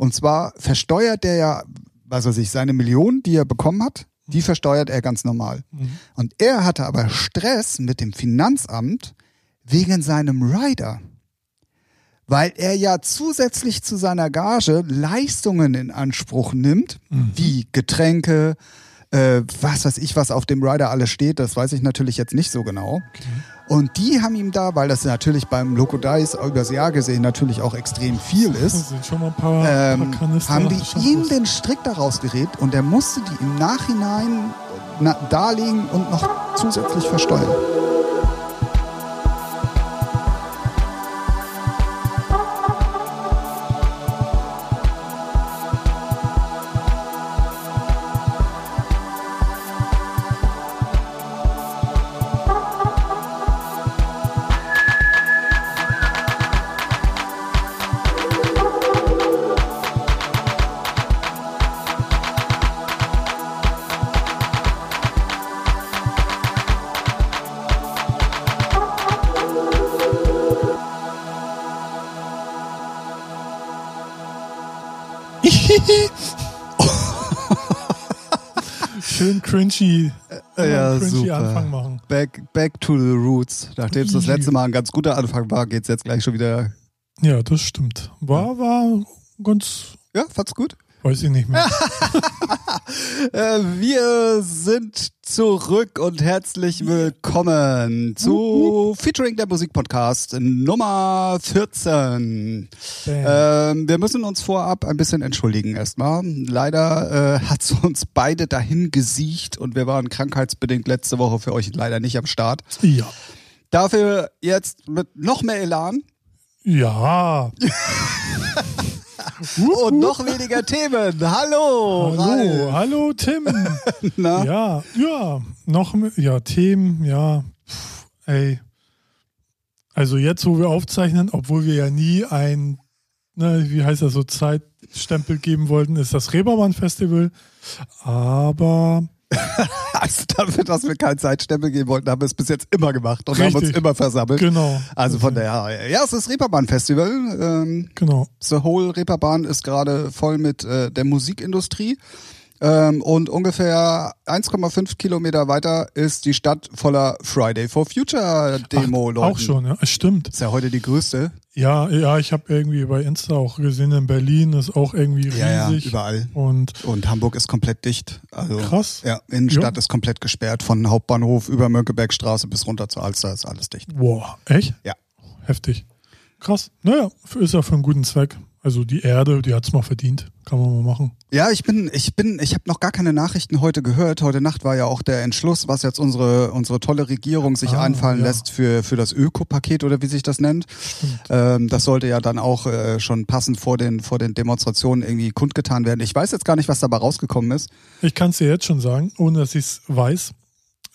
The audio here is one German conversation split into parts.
Und zwar versteuert der ja, was weiß ich, seine Millionen, die er bekommen hat, die versteuert er ganz normal. Mhm. Und er hatte aber Stress mit dem Finanzamt wegen seinem Rider. Weil er ja zusätzlich zu seiner Gage Leistungen in Anspruch nimmt, Mhm. wie Getränke, äh, was weiß ich, was auf dem Rider alles steht, das weiß ich natürlich jetzt nicht so genau. Und die haben ihm da, weil das natürlich beim Loco Dice übers Jahr gesehen natürlich auch extrem viel ist, paar, ähm, paar haben die ihm den Strick daraus gerät und er musste die im Nachhinein na, darlegen und noch zusätzlich versteuern. Cringy, Äh, Ja, cringy super. Anfang machen. Back, back to the roots. Nachdem es das letzte Mal ein ganz guter Anfang war, geht's jetzt gleich schon wieder. Ja, das stimmt. War, war ganz, Ja, fand's gut. Weiß ich nicht mehr. Äh, wir sind zurück und herzlich willkommen zu Featuring der Musikpodcast Nummer 14. Bam. Ähm, wir müssen uns vorab ein bisschen entschuldigen erstmal. Leider äh, hat es uns beide dahin gesiecht und wir waren krankheitsbedingt letzte Woche für euch leider nicht am Start. ja. Dafür jetzt mit noch mehr Elan Ja. und noch weniger Themen. Hallo, Hallo, Ralf. hallo Tim. Na? Ja, ja, noch mehr, ja, Themen, ja, pff, ey. Also jetzt, wo wir aufzeichnen, obwohl wir ja nie ein, ne, wie heißt das so, Zeitstempel geben wollten, ist das Reeperbahn Festival. Aber Also dafür, dass wir keinen Zeitstempel geben wollten, haben wir es bis jetzt immer gemacht und haben uns Richtig. immer versammelt. genau. Also von der, ja, es ist Reeperbahn-Festival. Ähm, Genau. The whole Reeperbahn ist gerade voll mit äh, der Musikindustrie. Ähm, und ungefähr 1,5 Kilometer weiter ist die Stadt voller Friday for Future Demo, Ach, Leute. Auch schon, ja, stimmt. Ist ja heute die größte. Ja, ja, ich habe irgendwie bei Insta auch gesehen, in Berlin ist auch irgendwie riesig. überall. Und Und Hamburg ist komplett dicht. Also, Krass. Ja, Innenstadt Ja. ist komplett gesperrt. Von Hauptbahnhof über Mönckebergstraße bis runter zur Alster ist alles dicht. boah, echt? Ja. Heftig. Krass. Naja, ist ja für einen guten Zweck. Also die Erde, die hat's mal verdient. Kann man mal machen. Ja, ich bin, ich bin, ich habe noch gar keine Nachrichten heute gehört. Heute Nacht war ja auch der Entschluss, was jetzt unsere unsere tolle Regierung sich Ah, einfallen ja. lässt für für das Ökopaket oder wie sich das nennt. Ähm, das sollte ja dann auch äh, schon passend vor den vor den Demonstrationen irgendwie kundgetan werden. Ich weiß jetzt gar nicht, was dabei rausgekommen ist. Ich kann es dir jetzt schon sagen, ohne dass ich es weiß.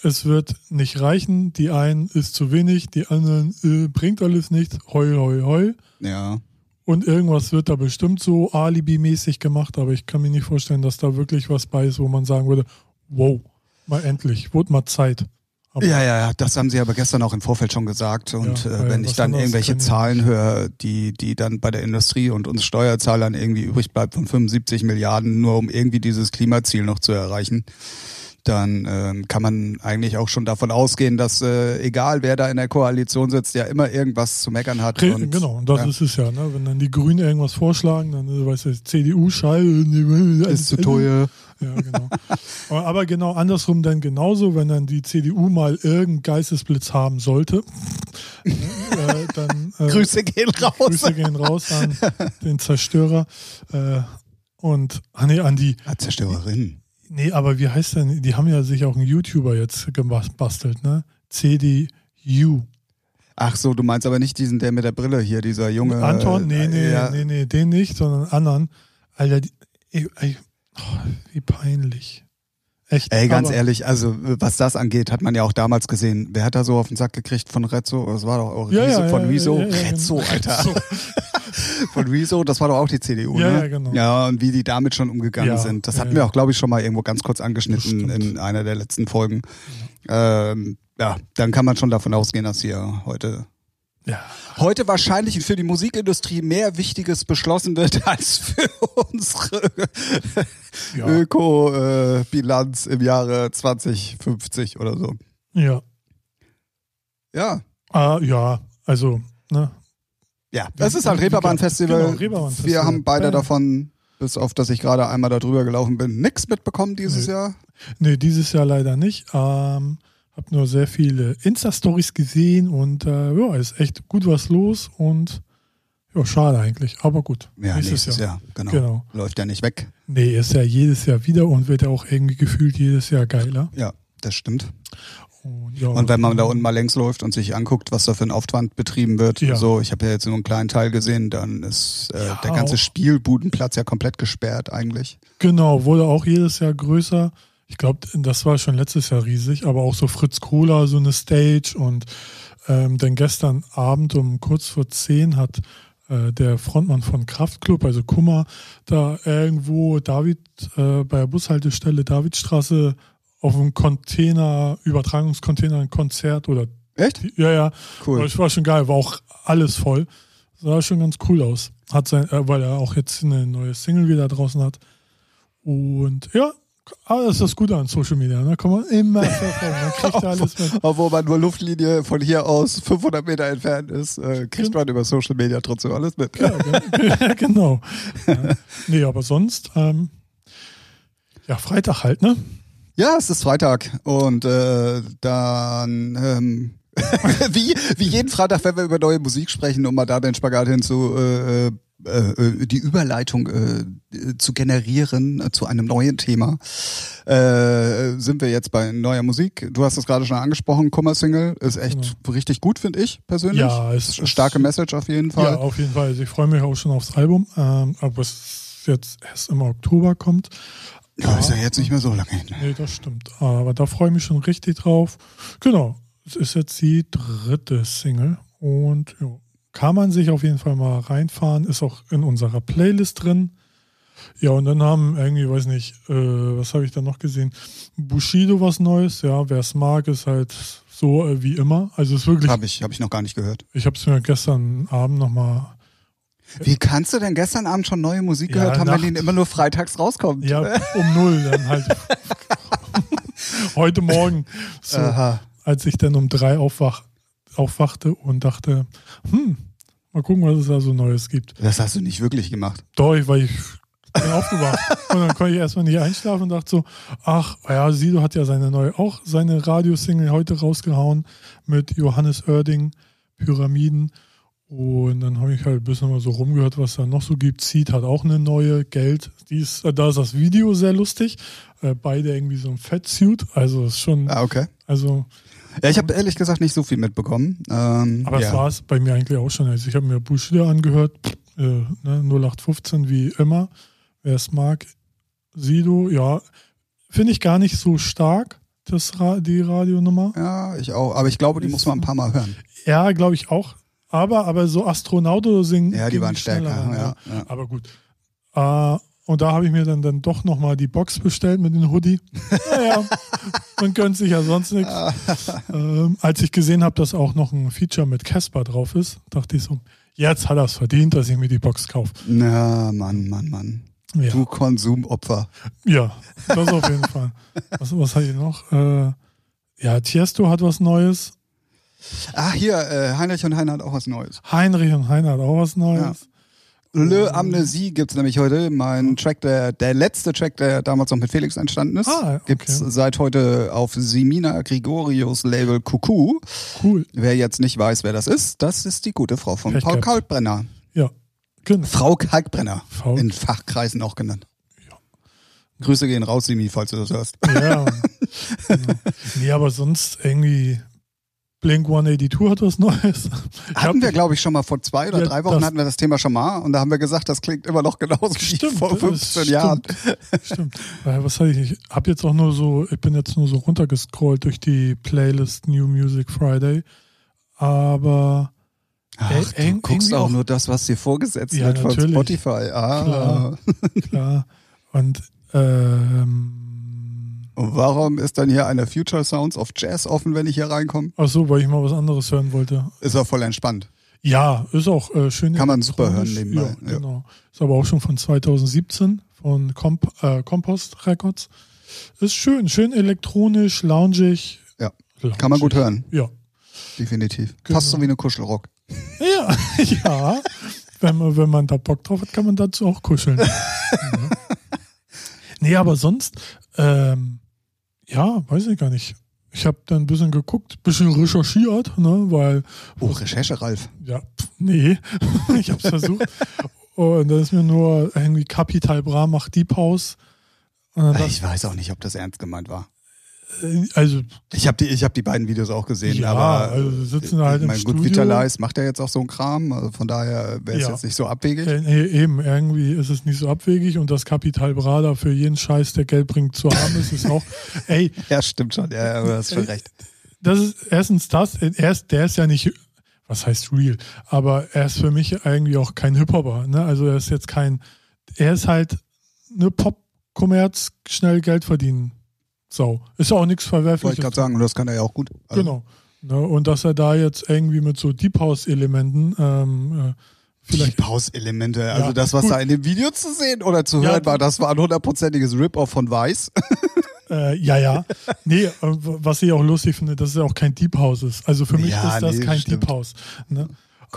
Es wird nicht reichen. Die einen ist zu wenig, die anderen äh, bringt alles nichts. Heul, heul, heul. Ja. Und irgendwas wird da bestimmt so Alibi-mäßig gemacht, aber ich kann mir nicht vorstellen, dass da wirklich was bei ist, wo man sagen würde, wow, mal endlich, wurde mal Zeit. Aber Ja, ja, ja, das haben sie aber gestern auch im Vorfeld schon gesagt. Und Ja, äh, wenn ich dann irgendwelche Zahlen höre, die, die dann bei der Industrie und uns Steuerzahlern irgendwie übrig bleibt von 75 Milliarden, nur um irgendwie dieses Klimaziel noch zu erreichen, dann ähm, kann man eigentlich auch schon davon ausgehen, dass äh, egal wer da in der Koalition sitzt, ja immer irgendwas zu meckern hat. Re- und, genau, und das ja, ist es ja, ne? Wenn dann die Grünen irgendwas vorschlagen, dann äh, weißt du, CDU scheiße, ist zu teuer. Ja, genau. aber, genau andersrum dann genauso, wenn dann die CDU mal irgendeinen Geistesblitz haben sollte, äh, dann äh, Grüße gehen raus. Grüße gehen raus an den Zerstörer. Äh, und, ah nee, an die, Zerstörerin. Nee, aber wie heißt denn, die haben ja sich auch einen YouTuber jetzt gebastelt, ne? CDU. Ach so, du meinst aber nicht diesen, der mit der Brille hier, dieser junge. Anton? Nee, äh, nee, ja, nee, nee, den nicht, sondern anderen. Alter, die, ey, ey, oh, wie peinlich. Echt. Ey, ganz aber, ehrlich, also was das angeht, hat man ja auch damals gesehen. Wer hat da so auf den Sack gekriegt von Rezzo? Das war doch auch Ja, Riso, ja, von ja, Rezzo, genau. Alter. Rezzo. Von Rezo, das war doch auch die CDU, Ja, ne? ja, genau. Ja, und wie die damit schon umgegangen Ja, sind. Das hatten ja. wir auch, glaube ich, schon mal irgendwo ganz kurz angeschnitten in einer der letzten Folgen. Ähm, ja, dann kann man schon davon ausgehen, dass hier heute Ja. Heute wahrscheinlich für die Musikindustrie mehr Wichtiges beschlossen wird als für unsere Ja. Öko-Bilanz im Jahre 2050 oder so. Ja. Ja. Ah, ja, also, ne? Ja, das ist halt Reeperbahn-Festival. Genau, Reeperbahn-Festival. Wir haben beide davon, bis auf dass ich gerade einmal da drüber gelaufen bin, nichts mitbekommen dieses Nö. Jahr. Nee, dieses Jahr leider nicht. Ähm, hab nur sehr viele Insta-Stories gesehen und äh, ja, ist echt gut was los und ja, schade eigentlich, aber gut. Ja, nächstes, Jahr. Genau. Genau. Läuft ja nicht weg. Nee, ist ja jedes Jahr wieder und wird ja auch irgendwie gefühlt jedes Jahr geiler. Ja, das stimmt. Und, ja, Und wenn man da unten mal längs läuft und sich anguckt, was da für ein Aufwand betrieben wird, Ja. so, ich habe ja jetzt nur einen kleinen Teil gesehen, dann ist äh, Ja, der ganze auch. Spielbudenplatz ja komplett gesperrt eigentlich. Genau, wurde auch jedes Jahr größer. Ich glaube, das war schon letztes Jahr riesig, aber auch so Fritz Kohler, so eine Stage und ähm, dann gestern Abend um kurz vor zehn hat äh, der Frontmann von Kraftklub, also Kummer, da irgendwo David äh, bei der Bushaltestelle Davidstraße auf einem Container, Übertragungscontainer ein Konzert oder Echt? ja, ja, Cool. das war schon geil, war auch alles voll. Sah schon ganz cool aus. Hat sein, äh, weil er auch jetzt eine neue Single wieder draußen hat. Und ja, aber das ist das Gute an Social Media. Da kann man immer verfolgen. Man kriegt da alles mit. Obwohl man nur Luftlinie von hier aus 500 Meter entfernt ist, äh, kriegt man über Social Media trotzdem alles mit. Ja, ge- genau. Ja. Nee, aber sonst, ähm, ja, Freitag halt, ne? Ja, es ist Freitag und äh, dann ähm, wie, wie jeden Freitag, wenn wir über neue Musik sprechen, um mal da den Spagat hinzu äh, äh, äh, die Überleitung äh, zu generieren äh, zu einem neuen Thema, äh, sind wir jetzt bei neuer Musik. Du hast es gerade schon angesprochen, Kummer-Single ist echt richtig gut, finde ich persönlich. Ja, es ist- starke Message auf jeden Fall. Ja, auf jeden Fall. Also ich freue mich auch schon aufs Album, ähm, aber es jetzt erst im Oktober kommt. Ja, ist ja jetzt nicht mehr so lange hin. Nee, das stimmt. Aber da freue ich mich schon richtig drauf. Genau. Es ist jetzt die dritte Single und ja, kann man sich auf jeden Fall mal reinfahren. Ist auch in unserer Playlist drin. Ja, und dann haben irgendwie, weiß nicht, äh, was habe ich da noch gesehen? Bushido was Neues. Ja, wer es mag, ist halt so äh, wie immer. Also es ist wirklich, Habe ich, hab ich noch gar nicht gehört. ich habe es mir gestern Abend nochmal Wie kannst du denn gestern Abend schon neue Musik Ja, gehört haben, wenn Nacht. die immer nur freitags rauskommt? Ja, um null dann halt. Heute Morgen, so, als ich dann um drei aufwach, aufwachte und dachte, hm, mal gucken, was es da so Neues gibt. Das hast du nicht wirklich gemacht. Doch, weil ich bin aufgewacht. Und dann konnte ich erstmal nicht einschlafen und dachte so, ach, ja, Sido hat ja seine neue, auch seine Radiosingle heute rausgehauen mit Johannes Oerding, Pyramiden. Und dann habe ich halt ein bisschen mal so rumgehört, was da noch so gibt. Seed hat auch eine neue, Geld. Die ist, äh, da ist das Video sehr lustig. Äh, beide irgendwie so ein Fettsuit. Also ist schon, Ah, okay. also, Ja, ich habe ehrlich gesagt nicht so viel mitbekommen. Ähm, aber ja. das war es bei mir eigentlich auch schon. Also ich habe mir Bushido angehört, äh, ne, 0815 wie immer. Wer es mag, Sido, ja, finde ich gar nicht so stark, das Ra die Radionummer. Ja, ich auch. Aber ich glaube, die muss man ein paar Mal hören. Ja, glaube ich auch. Aber, aber so Astronaut oder singen. Ja, die waren stärker. Ja, ja. Aber gut. Äh, und da habe ich mir dann, dann doch nochmal die Box bestellt mit dem Hoodie. Naja, man gönnt sich ja sonst nichts. Ähm, als ich gesehen habe, dass auch noch ein Feature mit Casper drauf ist, dachte ich so, jetzt hat er es verdient, dass ich mir die Box kaufe. Na, Mann, Mann, Mann. Ja, Du Konsumopfer. ja das auf jeden Fall. Was, was habe ich noch? Äh, ja, Tiesto hat was Neues. Ah, hier, äh, Heinrich und Heiner hat auch was Neues. Heinrich und Heiner hat auch was Neues. Le Amnesie gibt's nämlich heute. Mein Track, der, der letzte Track, der damals noch mit Felix entstanden ist, Ah, okay. gibt's seit heute auf Simina Grigorius Label Kuku. Cool. Wer jetzt nicht weiß, wer das ist, das ist die gute Frau von Pech Paul gehabt. Kalkbrenner. Ja, genau. Frau Kalkbrenner. Frau- In Fachkreisen auch genannt. Grüße gehen raus, Simi, falls du das hörst. Ja. genau. Nee, aber sonst irgendwie Blink 182 hat was Neues. Hatten wir, glaube ich, schon mal vor zwei oder Ja, drei Wochen hatten wir das Thema schon mal und da haben wir gesagt, das klingt immer noch genauso wie Stimmt, vor das 15 stimmt. Jahren. Stimmt. Was hatte ich? Ich habe jetzt auch nur so, ich bin jetzt nur so runtergescrollt durch die Playlist New Music Friday. Aber Ach, Ä- du eng- guckst auch auch- nur das, was dir vorgesetzt Ja, wird von natürlich. Spotify. Ah. Klar. klar. Und ähm, Und warum ist dann hier eine Future Sounds of Jazz offen, wenn ich hier reinkomme? ach so, weil ich mal was anderes hören wollte. Ist doch voll entspannt. Ja, ist auch äh, schön. Kann man super hören nebenbei, Ja, ja. genau. Ist aber auch schon von 2017 von Comp äh, Compost Records. Ist schön, schön elektronisch, loungig. Ja. Loungig. Kann man gut hören, Ja. definitiv. Genau. Fast so wie eine Kuschelrock. Ja, ja. Wenn man, wenn man da Bock drauf hat, kann man dazu auch kuscheln. ja. Nee, aber sonst, ähm, ja, weiß ich gar nicht. Ich habe dann ein bisschen geguckt, bisschen recherchiert, ne, weil, Oh, Recherche, Ralf. ja, pf, nee, ich habe es versucht. Und da ist mir nur irgendwie Capital Bra macht Deep House. Dann Ich weiß auch nicht, ob das ernst gemeint war. Ich, also, Ich habe die, ich hab die beiden Videos auch gesehen, Ja, aber also wir sitzen halt im mein gut, Studio. Vitalize macht ja jetzt auch so einen Kram, also von daher wäre es Ja. jetzt nicht so abwegig. äh, nee, eben, irgendwie ist es nicht so abwegig und das Capital Bra da für jeden Scheiß, der Geld bringt, zu haben ist, ist auch, ey, Ja, stimmt schon, ja, ja, du hast schon recht. das ist erstens das, er ist, der ist ja nicht, was heißt real, aber er ist für mich irgendwie auch kein Hip-Hopper, ne? Also er ist jetzt kein, er ist halt eine Pop-Kommerz, schnell Geld verdienen. So. Ist ja auch nichts Wollte ich Verwerfliches. gerade sagen, und das kann er ja auch gut. Also, Genau. Ne? Und dass er da jetzt irgendwie mit so Deep House-Elementen ähm, äh, vielleicht. Die Pause-Elemente, also Ja, das, was gut. da in dem Video zu sehen oder zu Ja, hören war, das war ein hundertprozentiges Rip-Off von Weiß. Äh, ja, ja. Nee, äh, was ich auch lustig finde, dass es ja auch kein Deep House ist. Also für mich Ja, ist das nee, kein stimmt. Deep House. Ne?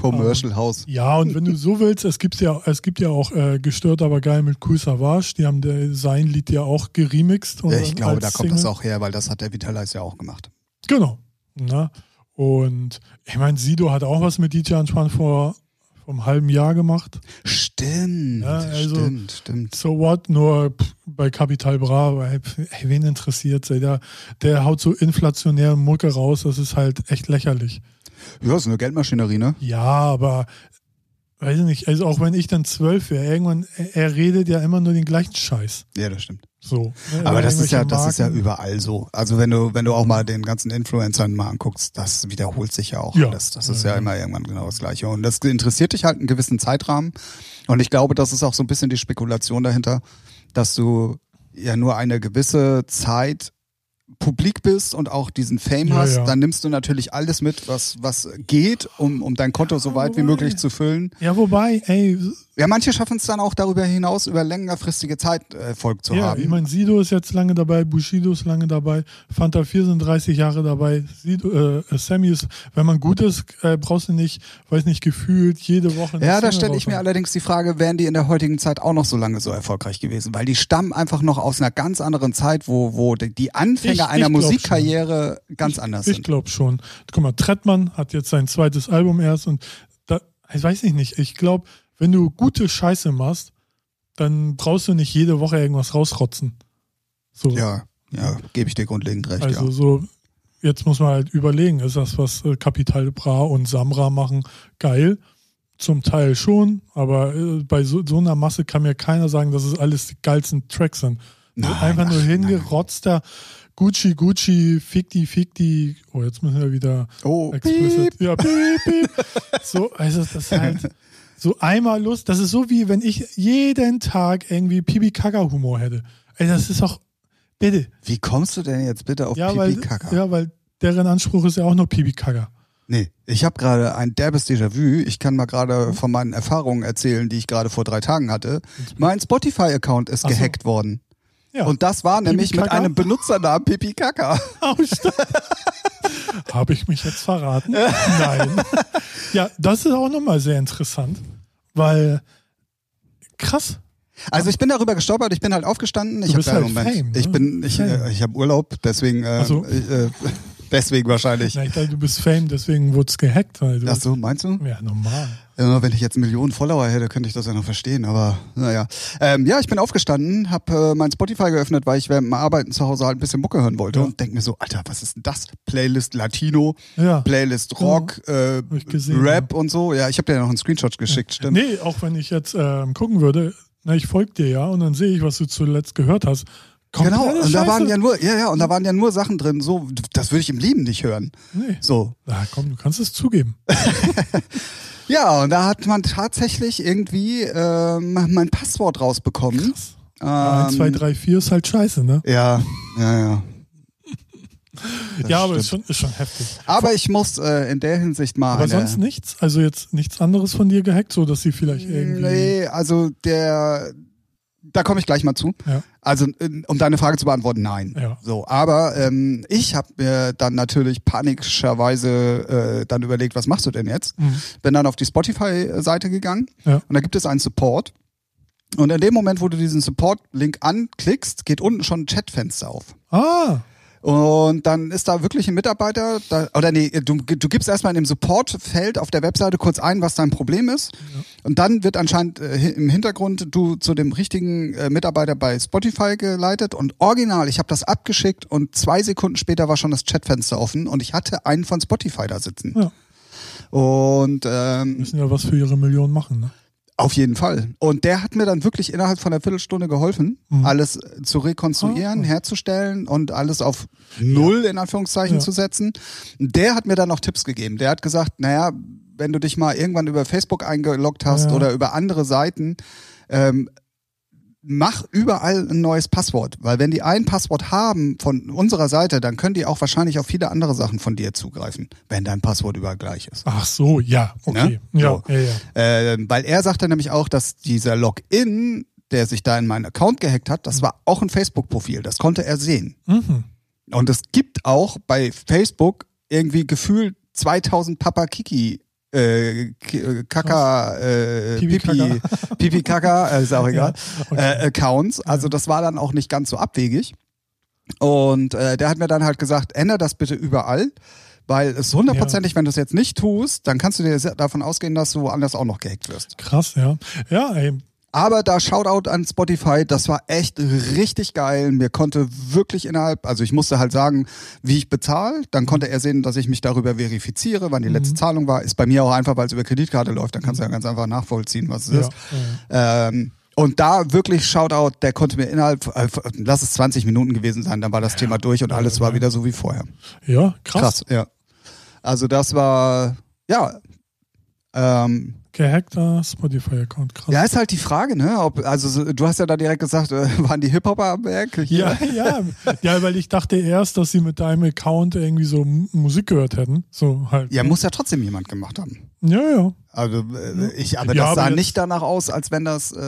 Commercial House. Ja, und wenn du so willst, es gibt ja, es gibt ja auch äh, gestört, aber geil mit Cool Savage. Die haben der, sein Lied ja auch geremixed. Und Ja, ich glaube, da kommt Single. das auch her, weil das hat der Vitalize ja auch gemacht. Genau. Ne? Und ich meine, Sido hat auch was mit DJ Antoine vor, vor einem halben Jahr gemacht. Stimmt, Ja, also- stimmt, stimmt. So what? Nur bei Capital Bra, ey, wen interessiert der, der haut so inflationäre Mucke raus, das ist halt echt lächerlich. Ja, ist eine Geldmaschinerie, ne? Ja, aber weiß ich nicht, also auch wenn ich dann zwölf wäre, irgendwann, er, redet ja immer nur den gleichen Scheiß. Ja, das stimmt. So. ne, Aber das ist ja, das ist ja Marken. überall so. Also wenn du, wenn du auch mal den ganzen Influencern mal anguckst, das wiederholt sich ja auch. Ja. Das, das ist Ja, ja, ja. immer irgendwann genau das Gleiche. Und das interessiert dich halt einen gewissen Zeitrahmen. Und ich glaube, das ist auch so ein bisschen die Spekulation dahinter, dass du ja nur eine gewisse Zeit publik bist und auch diesen Fame Ja, hast, ja. dann nimmst du natürlich alles mit, was, was geht, um, um dein Konto so weit wie wobei- möglich zu füllen. Ja, wobei, ey, Ja, manche schaffen es dann auch darüber hinaus, über längerfristige Zeit Erfolg zu ja, haben. ich meine, Sido ist jetzt lange dabei, Bushido ist lange dabei, Fanta 4 sind 30 Jahre dabei, Sido, äh, Sammy ist, wenn man gut ist, äh, brauchst du nicht, weiß nicht, gefühlt jede Woche. Ja, da stelle ich mir allerdings die Frage, wären die in der heutigen Zeit auch noch so lange so erfolgreich gewesen? Weil die stammen einfach noch aus einer ganz anderen Zeit, wo, wo die- die Anfänge Ich- ich einer Musikkarriere ganz anders Ich sind. glaube schon. Guck mal, Trettmann hat jetzt sein zweites Album erst und da, ich weiß ich nicht, ich glaube, wenn du gute Scheiße machst, dann brauchst du nicht jede Woche irgendwas rausrotzen. So. Ja, ja, gebe ich dir grundlegend recht, Also ja. so, jetzt muss man halt überlegen, ist das, was äh, Capital Bra und Samra machen, geil? Zum Teil schon, aber äh, bei so, so einer Masse kann mir keiner sagen, dass es alles die geilsten Tracks sind. Nein, Einfach nur hingerotzter Gucci, Gucci, Fikti, Fikti. Oh, jetzt müssen wir wieder Oh, explicit. piep. Ja, piep, piep. So, also das ist halt so einmal Lust. Das ist so wie wenn ich jeden Tag irgendwie Pipi Kaka Humor hätte. Ey, das ist doch bitte. Wie kommst du denn jetzt bitte auf Ja, Pipi Kaka? ja, weil deren Anspruch ist ja auch nur Pipi Kaka. Nee, ich habe gerade ein derbes Déjà-vu. Ich kann mal gerade von meinen Erfahrungen erzählen, die ich gerade vor drei Tagen hatte. Mein Spotify-Account ist Ach so. gehackt worden. Ja. Und das war nämlich mit einem Benutzernamen Pipi Kaka. Oh, Habe ich mich jetzt verraten? Nein. Ja, das ist auch nochmal sehr interessant, weil krass. Also ich bin darüber gestolpert, ich bin halt aufgestanden. Ich habe im halt Moment, Fame, ne? ich bin, ich, äh, ich habe Urlaub, deswegen, äh, Ach so. äh, deswegen wahrscheinlich. Na, ich dachte, du bist Fame, deswegen wurde es gehackt. Weil du Ach so, meinst du? Ja, normal. Ja, wenn ich jetzt Millionen Follower hätte, könnte ich das ja noch verstehen, aber naja. Ähm, ja, ich bin aufgestanden, habe äh, mein Spotify geöffnet, weil ich während dem Arbeiten zu Hause halt ein bisschen Mucke hören wollte Ja. und denk mir so, Alter, was ist denn das? Playlist Latino, Ja. Playlist Rock, äh, gesehen, Rap und so. Ja, ich habe dir ja noch einen Screenshot geschickt, stimmt. Nee, auch wenn ich jetzt ähm, gucken würde, na, ich folge dir ja und dann sehe ich, was du zuletzt gehört hast. Genau, Komplette und da waren Scheiße. ja nur, ja, ja, und da waren ja nur Sachen drin, so, das würde ich im Leben nicht hören. Nee. So. Na komm, du kannst es zugeben. Ja, und da hat man tatsächlich irgendwie ähm, mein Passwort rausbekommen. Krass. 1, 2, Ähm, 3, 4 ist halt scheiße, ne? Ja, ja, ja. ja, aber ist schon, ist schon heftig. Aber ich muss äh, in der Hinsicht mal. Aber eine, sonst nichts? Also jetzt nichts anderes von dir gehackt, so dass sie vielleicht irgendwie. Nee, also der. Da komme ich gleich mal zu. Ja. Also, äh, um deine Frage zu beantworten, nein. Ja. So, aber ähm, ich habe mir dann natürlich panischerweise äh, dann überlegt, was machst du denn jetzt? Mhm. Bin dann auf die Spotify-Seite gegangen Ja. und da gibt es einen Support. Und in dem Moment, wo du diesen Support-Link anklickst, geht unten schon ein Chatfenster auf. Ah, Und dann ist da wirklich ein Mitarbeiter, da, oder nee, du, du gibst erstmal in dem Support-Feld auf der Webseite kurz ein, was dein Problem ist. Und dann wird anscheinend äh, im Hintergrund du zu dem richtigen äh, Mitarbeiter bei Spotify geleitet. Und original, ich habe das abgeschickt und zwei Sekunden später war schon das Chatfenster offen und ich hatte einen von Spotify da sitzen. Ja. Und ähm, müssen ja was für ihre Millionen machen, ne? Auf jeden Fall. Und der hat mir dann wirklich innerhalb von einer Viertelstunde geholfen, Mhm. alles zu rekonstruieren, Ah. herzustellen und alles auf Null in Anführungszeichen Ja. zu setzen. Der hat mir dann noch Tipps gegeben. Der hat gesagt, naja, wenn du dich mal irgendwann über Facebook eingeloggt hast Ja. oder über andere Seiten, ähm, mach überall ein neues Passwort. Weil wenn die ein Passwort haben von unserer Seite, dann können die auch wahrscheinlich auf viele andere Sachen von dir zugreifen, wenn dein Passwort überall gleich ist. Ach so, ja, okay. Ne? Ja, So. ja, ja. Ähm, weil er sagte nämlich auch, dass dieser Login, der sich da in meinen Account gehackt hat, das war auch ein Facebook-Profil. Das konnte er sehen. Mhm. Und es gibt auch bei Facebook irgendwie gefühlt 2000 Papa Kiki äh, äh, Kaka, äh, Pipi Pipi, Pipi Kaka, äh, ist auch egal, Ja, okay. äh, Accounts. Also das war dann auch nicht ganz so abwegig. Und äh, der hat mir dann halt gesagt, ändere das bitte überall, weil es hundertprozentig, wenn du es jetzt nicht tust, dann kannst du dir davon ausgehen, dass du woanders auch noch gehackt wirst. Krass, ja. Ja, ey. Aber da Shoutout an Spotify, das war echt richtig geil. Mir konnte wirklich innerhalb, also ich musste halt sagen, wie ich bezahle. Dann konnte er sehen, dass ich mich darüber verifiziere, wann die letzte Zahlung war. Ist bei mir auch einfach, weil es über Kreditkarte läuft. Dann kannst du ja ganz einfach nachvollziehen, was es Ja, ist. Ähm, und da wirklich Shoutout, der konnte mir innerhalb, äh, lass es 20 Minuten gewesen sein, dann war das Thema durch und alles war wieder so wie vorher. ja. ja, krass. Krass, ja. Also das war, ja, ähm, Gehackter Spotify-Account, krass. Ja, ist halt die Frage, ne? Ob, also so- du hast ja da direkt gesagt, äh, waren die Hip-Hopper am Werk? Ja, ja. Ja, weil ich dachte erst, dass sie mit deinem Account irgendwie so Musik gehört hätten. So halt. Ja, muss ja trotzdem jemand gemacht haben. Ja, ja. Also äh, ich, aber Ja, das aber sah jetzt- nicht danach aus, als wenn das äh,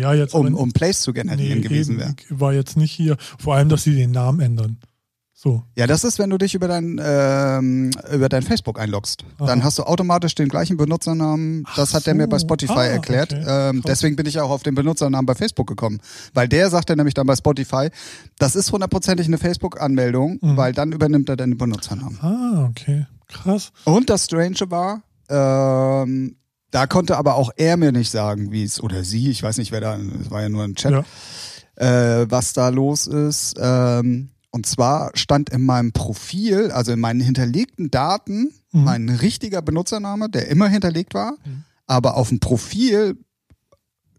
Ja, jetzt um, aber- um Plays zu generieren Nee, gewesen wäre. war jetzt nicht hier. Vor allem, dass sie den Namen ändern. So. Ja, das ist, wenn du dich über dein ähm, über dein Facebook einloggst. Dann Aha. hast du automatisch den gleichen Benutzernamen. Das Ach hat der mir bei so. Spotify Ah, erklärt. okay. Ähm, deswegen bin ich auch auf den Benutzernamen bei Facebook gekommen. Weil der sagte nämlich dann bei Spotify, das ist hundertprozentig eine Facebook-Anmeldung, Mhm. weil dann übernimmt er deinen Benutzernamen. Ah, okay. Krass. Und das Strange war, ähm, da konnte aber auch er mir nicht sagen, wie es, oder sie, ich weiß nicht, wer da, es war ja nur ein Chat, Ja. äh, was da los ist. Ähm, und zwar stand in meinem Profil, also in meinen hinterlegten Daten, Mhm. mein richtiger Benutzername, der immer hinterlegt war, Mhm. aber auf dem Profil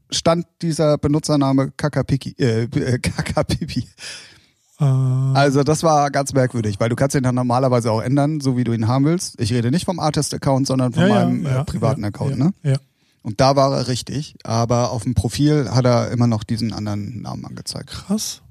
stand dieser Benutzername Kakapiki, äh, äh, Kakapipi. Äh, Also das war ganz merkwürdig, weil du kannst ihn dann normalerweise auch ändern, so wie du ihn haben willst. Ich rede nicht vom Artist-Account, sondern von ja, meinem ja, äh, privaten ja, Account. Ne? Ja. Und da war er richtig, aber auf dem Profil hat er immer noch diesen anderen Namen angezeigt. Krass.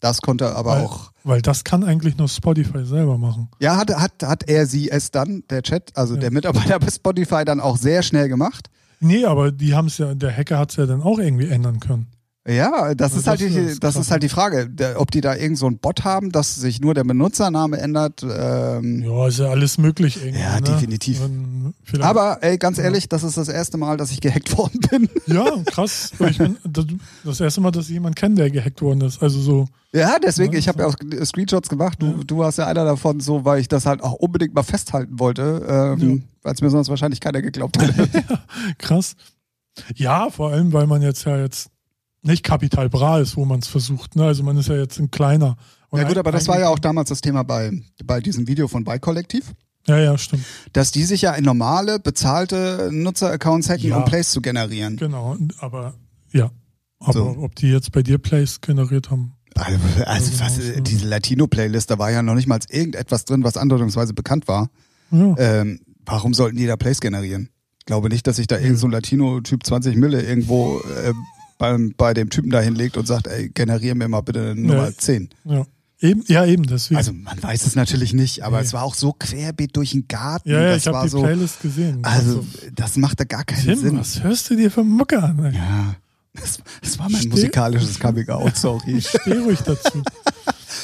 Das konnte aber Weil- auch. Weil das kann eigentlich nur Spotify selber machen. Ja, hat, hat, hat er sie es dann, der Chat, also Ja. der Mitarbeiter bei Spotify, dann auch sehr schnell gemacht. Nee, aber die haben es ja, der Hacker hat es ja dann auch irgendwie ändern können. Ja, das Ja, ist halt das die, ist das ist halt die Frage, der, ob die da irgend so einen Bot haben, dass sich nur der Benutzername ändert. Ähm, Ja, ist ja alles möglich irgendwie. Ja, ne? definitiv. Vielleicht- aber ey, ganz ehrlich, das ist das erste Mal, dass ich gehackt worden bin. Ja, krass. Ich bin, das, das erste Mal, dass ich jemanden kenne, der gehackt worden ist. Also so. Ja, deswegen, Ja, ich habe ja auch Screenshots gemacht. Du, du warst ja einer davon, so, weil ich das halt auch unbedingt mal festhalten wollte, ähm, weil es mir sonst wahrscheinlich keiner geglaubt hätte. Krass. Ja, vor allem, weil man jetzt ja jetzt nicht Kapital Bra ist, wo man es versucht. Ne? Also man ist ja jetzt ein kleiner. Ja gut, aber das war ja auch damals das Thema bei, bei diesem Video von Bike Kollektiv, Ja, ja, stimmt. dass die sich ja in normale, bezahlte Nutzer-Accounts hacken, Ja. um Plays zu generieren. Genau. Aber ja. Aber So. ob die jetzt bei dir Plays generiert haben. Also, also was, Ja. diese Latino-Playlist, da war ja noch nicht mal irgendetwas drin, was andeutungsweise bekannt war. Ja. Ähm, warum sollten die da Plays generieren? Ich glaube nicht, dass sich da irgend so ein Latino-Typ 20 Mille irgendwo äh, beim, bei dem Typen da hinlegt und sagt, ey, generier mir mal bitte eine Nummer Nee. 10. ja. Eben, ja, eben, deswegen. Also man weiß es natürlich nicht, aber Nee. es war auch so querbeet durch den Garten. ja, ja, das ich habe die so, Playlist gesehen. Also Also, das machte gar keinen Tim, Sinn. was hörst du dir für Mucke an? ey? Ja, das, das war mein Steh- musikalisches Coming Out, sorry. Steh ruhig dazu.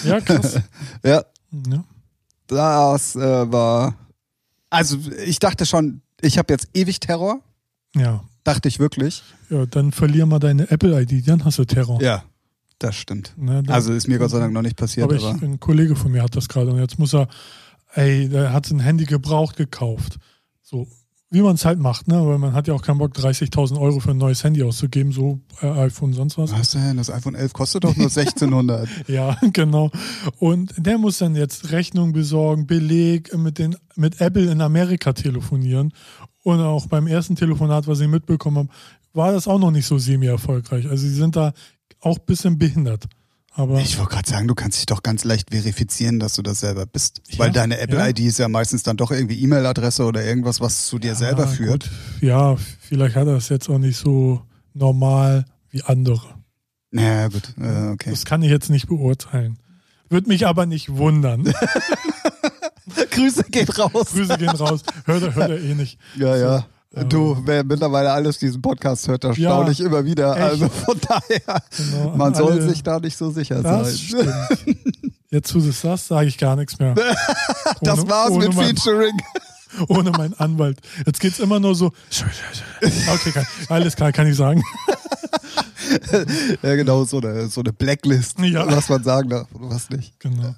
Ja, krass. ja, Ja. das äh, war. Also ich dachte schon, ich habe jetzt ewig Terror. ja. Dachte ich wirklich. Ja, dann verlier mal deine Apple-ID, dann hast du Terror. Ja, das stimmt. Ne, dann- Also ist mir Gott sei Dank noch nicht passiert, aber aber. ich, ein Kollege von mir hat das gerade und jetzt muss er, ey, der hat ein Handy gebraucht gekauft. So, wie man es halt macht, ne? Weil man hat ja auch keinen Bock, 30.000 Euro für ein neues Handy auszugeben, so äh, iPhone, sonst was. Was denn? Das iPhone 11 kostet doch nur 1600. Ja, genau. Und der muss dann jetzt Rechnung besorgen, Beleg mit, den, mit Apple in Amerika telefonieren. Und auch beim ersten Telefonat, was ich mitbekommen habe, war das auch noch nicht so semi-erfolgreich. Also sie sind da auch ein bisschen behindert. Aber Ich wollte gerade sagen, du kannst dich doch ganz leicht verifizieren, dass du das selber bist. Ja, Weil deine ja. Apple-ID ist ja meistens dann doch irgendwie E-Mail-Adresse oder irgendwas, was zu dir selber Ja, führt. gut. Ja, vielleicht hat er es jetzt auch nicht so normal wie andere. Ja, gut. Äh, okay. Das kann ich jetzt nicht beurteilen. Würde mich aber nicht wundern. Grüße geht raus. Grüße gehen raus. Hört er, hört er eh nicht. Ja, ja. Du, wer mittlerweile alles diesen Podcast hört, das staune ich immer wieder. echt. Also von daher, Genau, man soll alle- sich da nicht so sicher Das sein. stimmt. Jetzt, wo du es sagst, sage ich gar nichts mehr. Das Ohne- war's ohne mit mein, Featuring. Ohne meinen Anwalt. Jetzt geht's immer nur so. Okay, kann, alles klar, kann ich sagen. Ja, genau, so eine, so eine Blacklist, Ja. was man sagen darf und was nicht. Genau.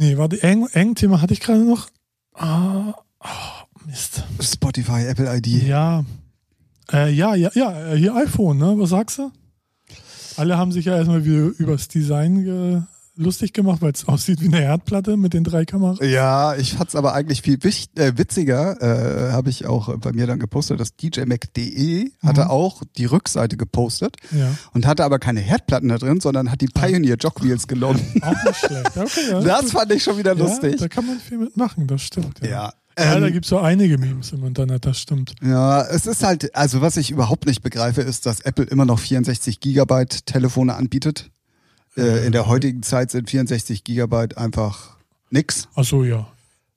Nee, warte, eng, eng Thema hatte ich gerade noch. Ah, oh, Mist. Spotify, Apple ID. Ja. Äh, ja, ja, ja, äh, hier iPhone, ne? Was sagst du? Alle haben sich ja erstmal wieder übers Design ge lustig gemacht, weil es aussieht wie eine Herdplatte mit den drei Kameras. Ja, ich fand's aber eigentlich viel äh, witziger, äh, habe ich auch bei mir dann gepostet, das DJMac.de hatte Mhm. auch die Rückseite gepostet Ja. und hatte aber keine Herdplatten da drin, sondern hat die Pioneer Jogwheels genommen. Auch nicht schlecht. Ja, Okay, ja, Das fand ich schon wieder ja, lustig. Da kann man viel mitmachen, das stimmt. Ja, Ja. ja da Ähm, gibt es so einige Memes im Internet, das stimmt. ja, es ist halt, also was ich überhaupt nicht begreife, ist, dass Apple immer noch 64 Gigabyte Telefone anbietet. Äh, in der heutigen Zeit sind 64 Gigabyte einfach nix. Ach so, ja.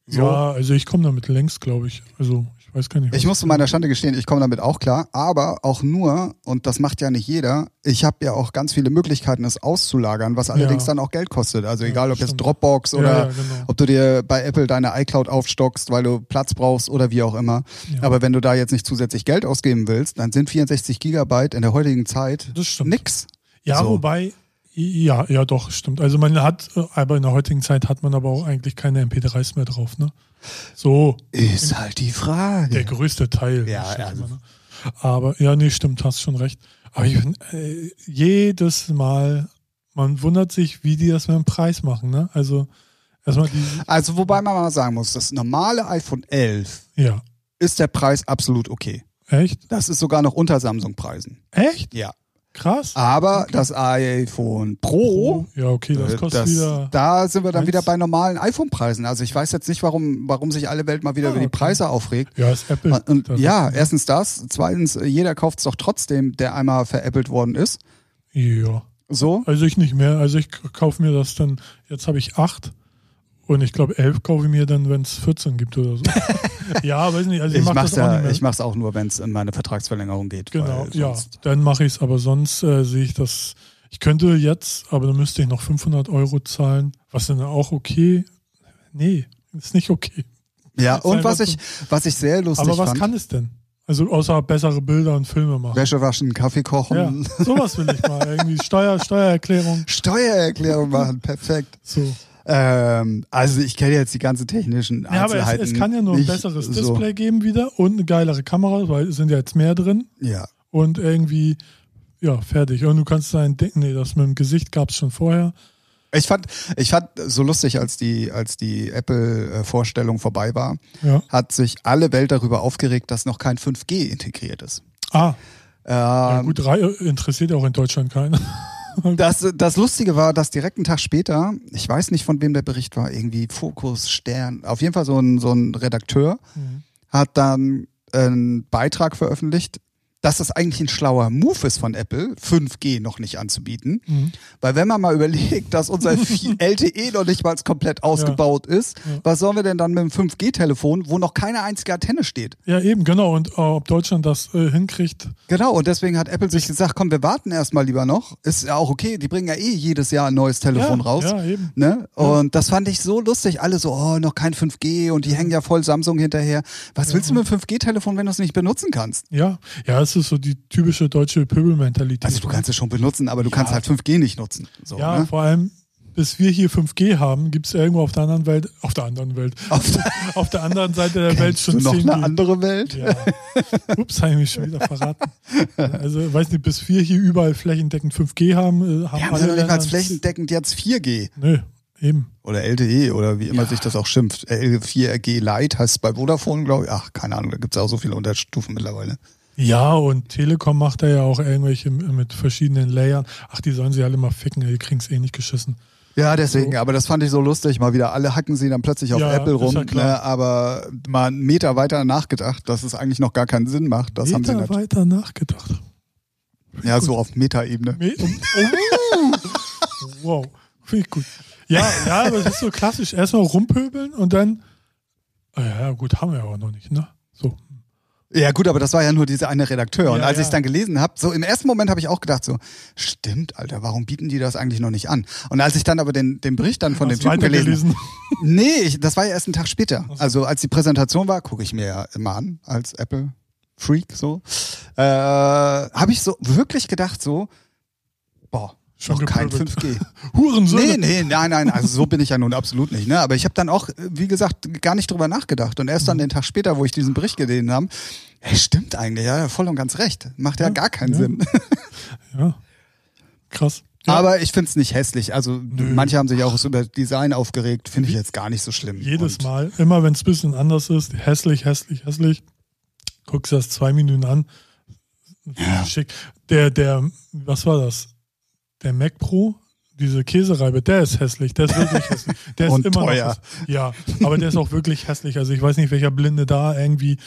So. Ja, also ich komme damit längst, glaube ich. Also ich weiß gar nicht. Ich muss zu meiner Schande gestehen, ich komme damit auch klar, aber auch nur, und das macht ja nicht jeder, ich habe ja auch ganz viele Möglichkeiten, es auszulagern, was allerdings Ja. dann auch Geld kostet. Also Ja, egal, ob jetzt. Dropbox oder ja, genau. ob du dir bei Apple deine iCloud aufstockst, weil du Platz brauchst oder wie auch immer. Aber wenn du da jetzt nicht zusätzlich Geld ausgeben willst, dann sind 64 Gigabyte in der heutigen Zeit nix. Ja, So. wobei, ja, ja, doch, stimmt. Also man hat, äh, aber in der heutigen Zeit hat man aber auch eigentlich keine MP3s mehr drauf, ne? So, Ist halt die Frage. der größte Teil. Ja, also- ne? Aber, ja, nee, stimmt, hast schon recht. Aber ich find, äh, jedes Mal, man wundert sich, wie die das mit dem Preis machen, ne? Also, erstmal die, Also wobei man mal sagen muss, das normale iPhone 11 ja. ist der Preis absolut okay. Echt? Das ist sogar noch unter Samsung-Preisen. Echt? Ja. Krass. Aber das iPhone Pro, Ja, okay, das äh, kostet das, wieder. da sind wir dann eins. wieder bei normalen iPhone-Preisen. Also ich weiß jetzt nicht, warum, warum sich alle Welt mal wieder Ah, über die okay. Preise aufregt. Ja, ist Apple. Und ja, erstens das. Zweitens, jeder kauft es doch trotzdem, der einmal veräppelt worden ist. Ja. So. Also ich nicht mehr. Also ich kaufe mir das dann, jetzt habe ich acht und ich glaube elf kaufe ich mir dann, wenn es 14 gibt oder so. ja, weiß nicht. Also ich, Ich mache mach's das auch ja, ich mach's auch nur, wenn es in meine Vertragsverlängerung geht. genau, ja, dann mache ich es. Aber sonst äh, sehe ich das. Ich könnte jetzt, aber dann müsste ich noch 500 Euro zahlen. Was dann auch okay? Nee, ist nicht okay. Ja, Ist und was ich, was ich sehr lustig aber was fand, kann es denn? Also außer bessere Bilder und Filme machen. Wäsche waschen, Kaffee kochen, Ja, sowas will ich mal. Irgendwie Steuer, Steuererklärung. Steuererklärung machen, perfekt. So. Ähm, also ich kenne jetzt die ganzen technischen Ja, aber es, Einzelheiten. es kann ja nur ein besseres so. Display geben wieder und eine geilere Kamera, weil es sind ja jetzt mehr drin Ja. und irgendwie, ja, fertig. Und du kannst dein Ding, nee, das mit dem Gesicht gab es schon vorher. Ich fand, ich fand so lustig, als die, als die Apple-Vorstellung vorbei war, Ja. hat sich alle Welt darüber aufgeregt, dass noch kein 5G integriert ist. Ah, ja, Ähm, gut, Reihe interessiert ja auch in Deutschland keinen. Das, das Lustige war, dass direkt einen Tag später, ich weiß nicht, von wem der Bericht war, irgendwie Fokus, Stern, auf jeden Fall so ein, so ein Redakteur, Mhm. hat dann einen Beitrag veröffentlicht, dass das eigentlich ein schlauer Move ist von Apple, 5G noch nicht anzubieten. Mhm. Weil wenn man mal überlegt, dass unser LTE noch nicht mal komplett ausgebaut ist, Ja. was sollen wir denn dann mit dem 5G-Telefon, wo noch keine einzige Antenne steht? Ja, eben, genau. Und äh, ob Deutschland das äh, hinkriegt, Genau, und deswegen hat Apple sich gesagt, komm, wir warten erstmal lieber noch. Ist ja auch okay, die bringen ja eh jedes Jahr ein neues Telefon ja, raus. Ja, eben. Ne? Und das fand ich so lustig. Alle so, oh, noch kein 5G und die hängen ja voll Samsung hinterher. Was willst du mit dem 5G-Telefon, wenn du es nicht benutzen kannst? Ja, ja, es ist so die typische deutsche Pöbelmentalität. Also du kannst es schon benutzen, aber du Ja. kannst halt 5G nicht nutzen. So, ja, ne? vor allem, bis wir hier 5G haben, gibt es irgendwo auf der anderen Welt, auf der anderen Welt, Auf, auf der anderen Seite der Welt Kennst du schon noch 10G. eine andere Welt? Ja. Ups, habe ich mich schon wieder verraten. Also, weiß nicht, bis wir hier überall flächendeckend 5G haben, äh, haben Wir haben alle ja noch nicht mal flächendeckend jetzt 4G Nö, eben. oder LTE oder wie immer Ja. sich das auch schimpft. L 4G Lite heißt es bei Vodafone, glaube ich. Ach, keine Ahnung, da gibt es auch so viele Unterstufen mittlerweile. Ja, und Telekom macht da ja auch irgendwelche mit verschiedenen Layern. Ach, die sollen sie alle mal ficken, ey, die kriegen es eh nicht geschissen. Ja, deswegen, aber das fand ich so lustig, mal wieder. Alle hacken sie dann plötzlich auf Ja, Apple rum, ja ne, aber mal einen Meter weiter nachgedacht, dass es eigentlich noch gar keinen Sinn macht. Das haben sie Meter weiter nachgedacht. Ja, so auf Meta-Ebene. Me oh. wow, finde ich gut. Ja, ja, aber es ist so klassisch. Erstmal rumpöbeln und dann, ah ja, gut, haben wir aber noch nicht, ne? Ja, gut, aber das war ja nur dieser eine Redakteur. Und Ja, als ja. ich es dann gelesen habe, so im ersten Moment habe ich auch gedacht, so, stimmt, Alter, warum bieten die das eigentlich noch nicht an? Und als ich dann aber den, den Bericht dann von dem Hast Typen gelesen weitergelesen. Nee, ich, das war ja erst einen Tag später. Also als die Präsentation war, gucke ich mir ja immer an als Apple Freak so. Äh, habe ich so wirklich gedacht so, Schon noch kein gepöbelt. 5G. Hurensöhne. Nee, nee, nein, nein, also so bin ich ja nun absolut nicht. Ne? Aber ich habe dann auch, wie gesagt, gar nicht drüber nachgedacht. Und erst dann den Tag später, wo ich diesen Bericht gelesen habe, hey, stimmt eigentlich, ja, voll und ganz recht. Macht ja, Ja, gar keinen ja. Sinn. Ja. Krass. Ja, Aber ich find's nicht hässlich. Also Nö. manche haben sich auch über Design aufgeregt, finde ich jetzt gar nicht so schlimm. jedes und, Mal, immer wenn es ein bisschen anders ist, hässlich, hässlich, hässlich, guckst du das zwei Minuten an. Ja. Schick. Der, der, was war das? Der Mac Pro, diese Käsereibe, der ist hässlich, der ist wirklich hässlich. Der ist immer teuer. noch. hässlich. Ja, aber der ist auch wirklich hässlich. Also ich weiß nicht, welcher Blinde da irgendwie.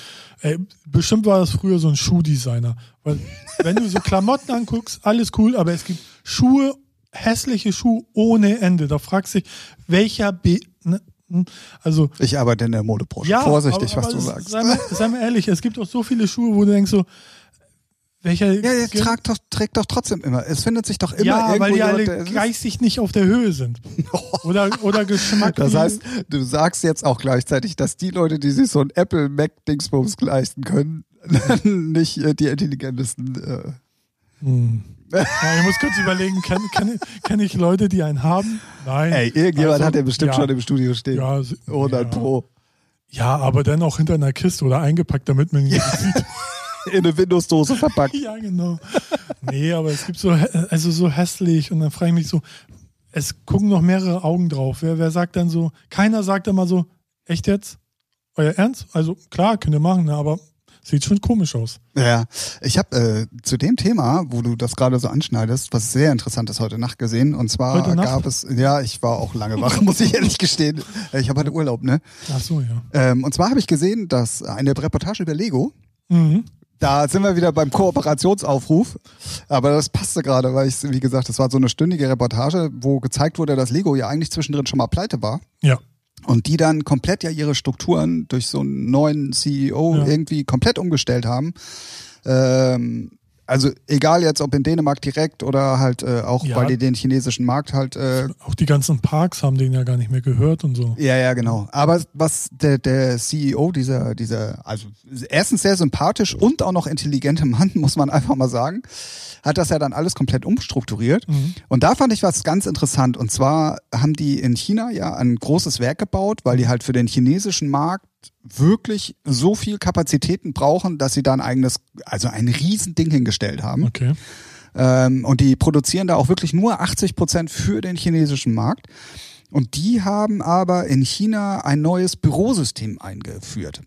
Ey, bestimmt war das früher so ein Schuhdesigner. Weil, wenn du so Klamotten anguckst, alles cool, aber es gibt Schuhe, hässliche Schuhe ohne Ende. Da fragst du dich, welcher B. Ne, hm, also Ich arbeite in der Modebranche. ja, Vorsichtig, aber, was aber du es- sagst. Sei mal, sei mal ehrlich, es gibt auch so viele Schuhe, wo du denkst so, welcher. Ja, der tragt doch, trägt doch trotzdem immer. Es findet sich doch immer ja, irgendwo weil die alle geistig nicht auf der Höhe sind. Oder, oder Geschmack. Das heißt, du sagst jetzt auch gleichzeitig, dass die Leute, die sich so ein Apple Mac Dingsbums leisten können, nicht äh, die intelligentesten. Äh. Hm. Ja, ich muss kurz überlegen, kenne kenn, kenn ich Leute, die einen haben? Nein. Ey, irgendjemand Also, hat den bestimmt ja. schon im Studio stehen. Ja, so- 100 ja. Pro. Ja, aber dann auch hinter einer Kiste oder eingepackt, damit man ihn nicht sieht. In eine Windows-Dose verpackt. Ja, genau. Nee, aber es gibt so, also so hässlich und dann frage ich mich so, es gucken noch mehrere Augen drauf. Wer, wer sagt dann so, keiner sagt immer so, echt jetzt? Euer Ernst? Also klar, könnt ihr machen, ne, aber sieht schon komisch aus. Ja, ich habe äh, zu dem Thema, wo du das gerade so anschneidest, was sehr interessant ist heute Nacht gesehen. Und zwar gab es, ja, ich war auch lange wach, muss ich ehrlich gestehen. Äh, Ich habe heute Urlaub, ne? Ach so, ja. Ähm, und zwar habe ich gesehen, dass eine Reportage über Lego, Mhm. Da sind wir wieder beim Kooperationsaufruf. Aber das passte gerade, weil ich, wie gesagt, das war so eine stündige Reportage, wo gezeigt wurde, dass Lego ja eigentlich zwischendrin schon mal pleite war. Ja. Und die dann komplett ja ihre Strukturen durch so einen neuen CEO Ja. irgendwie komplett umgestellt haben. Ähm, also egal jetzt, ob in Dänemark direkt oder halt äh, auch, Ja. weil die den chinesischen Markt halt äh, Auch die ganzen Parks haben den ja gar nicht mehr gehört und so. Ja, ja, genau. Aber was der, der CEO, dieser, dieser, also erstens sehr sympathisch und auch noch intelligente Mann, muss man einfach mal sagen, hat das ja dann alles komplett umstrukturiert. Mhm. Und da fand ich was ganz interessant. Und zwar haben die in China ja ein großes Werk gebaut, weil die halt für den chinesischen Markt wirklich so viel Kapazitäten brauchen, dass sie da ein eigenes, also ein Riesending hingestellt haben. Okay. Ähm, und die produzieren da auch wirklich nur 80 Prozent für den chinesischen Markt. Und die haben aber in China ein neues Bürosystem eingeführt.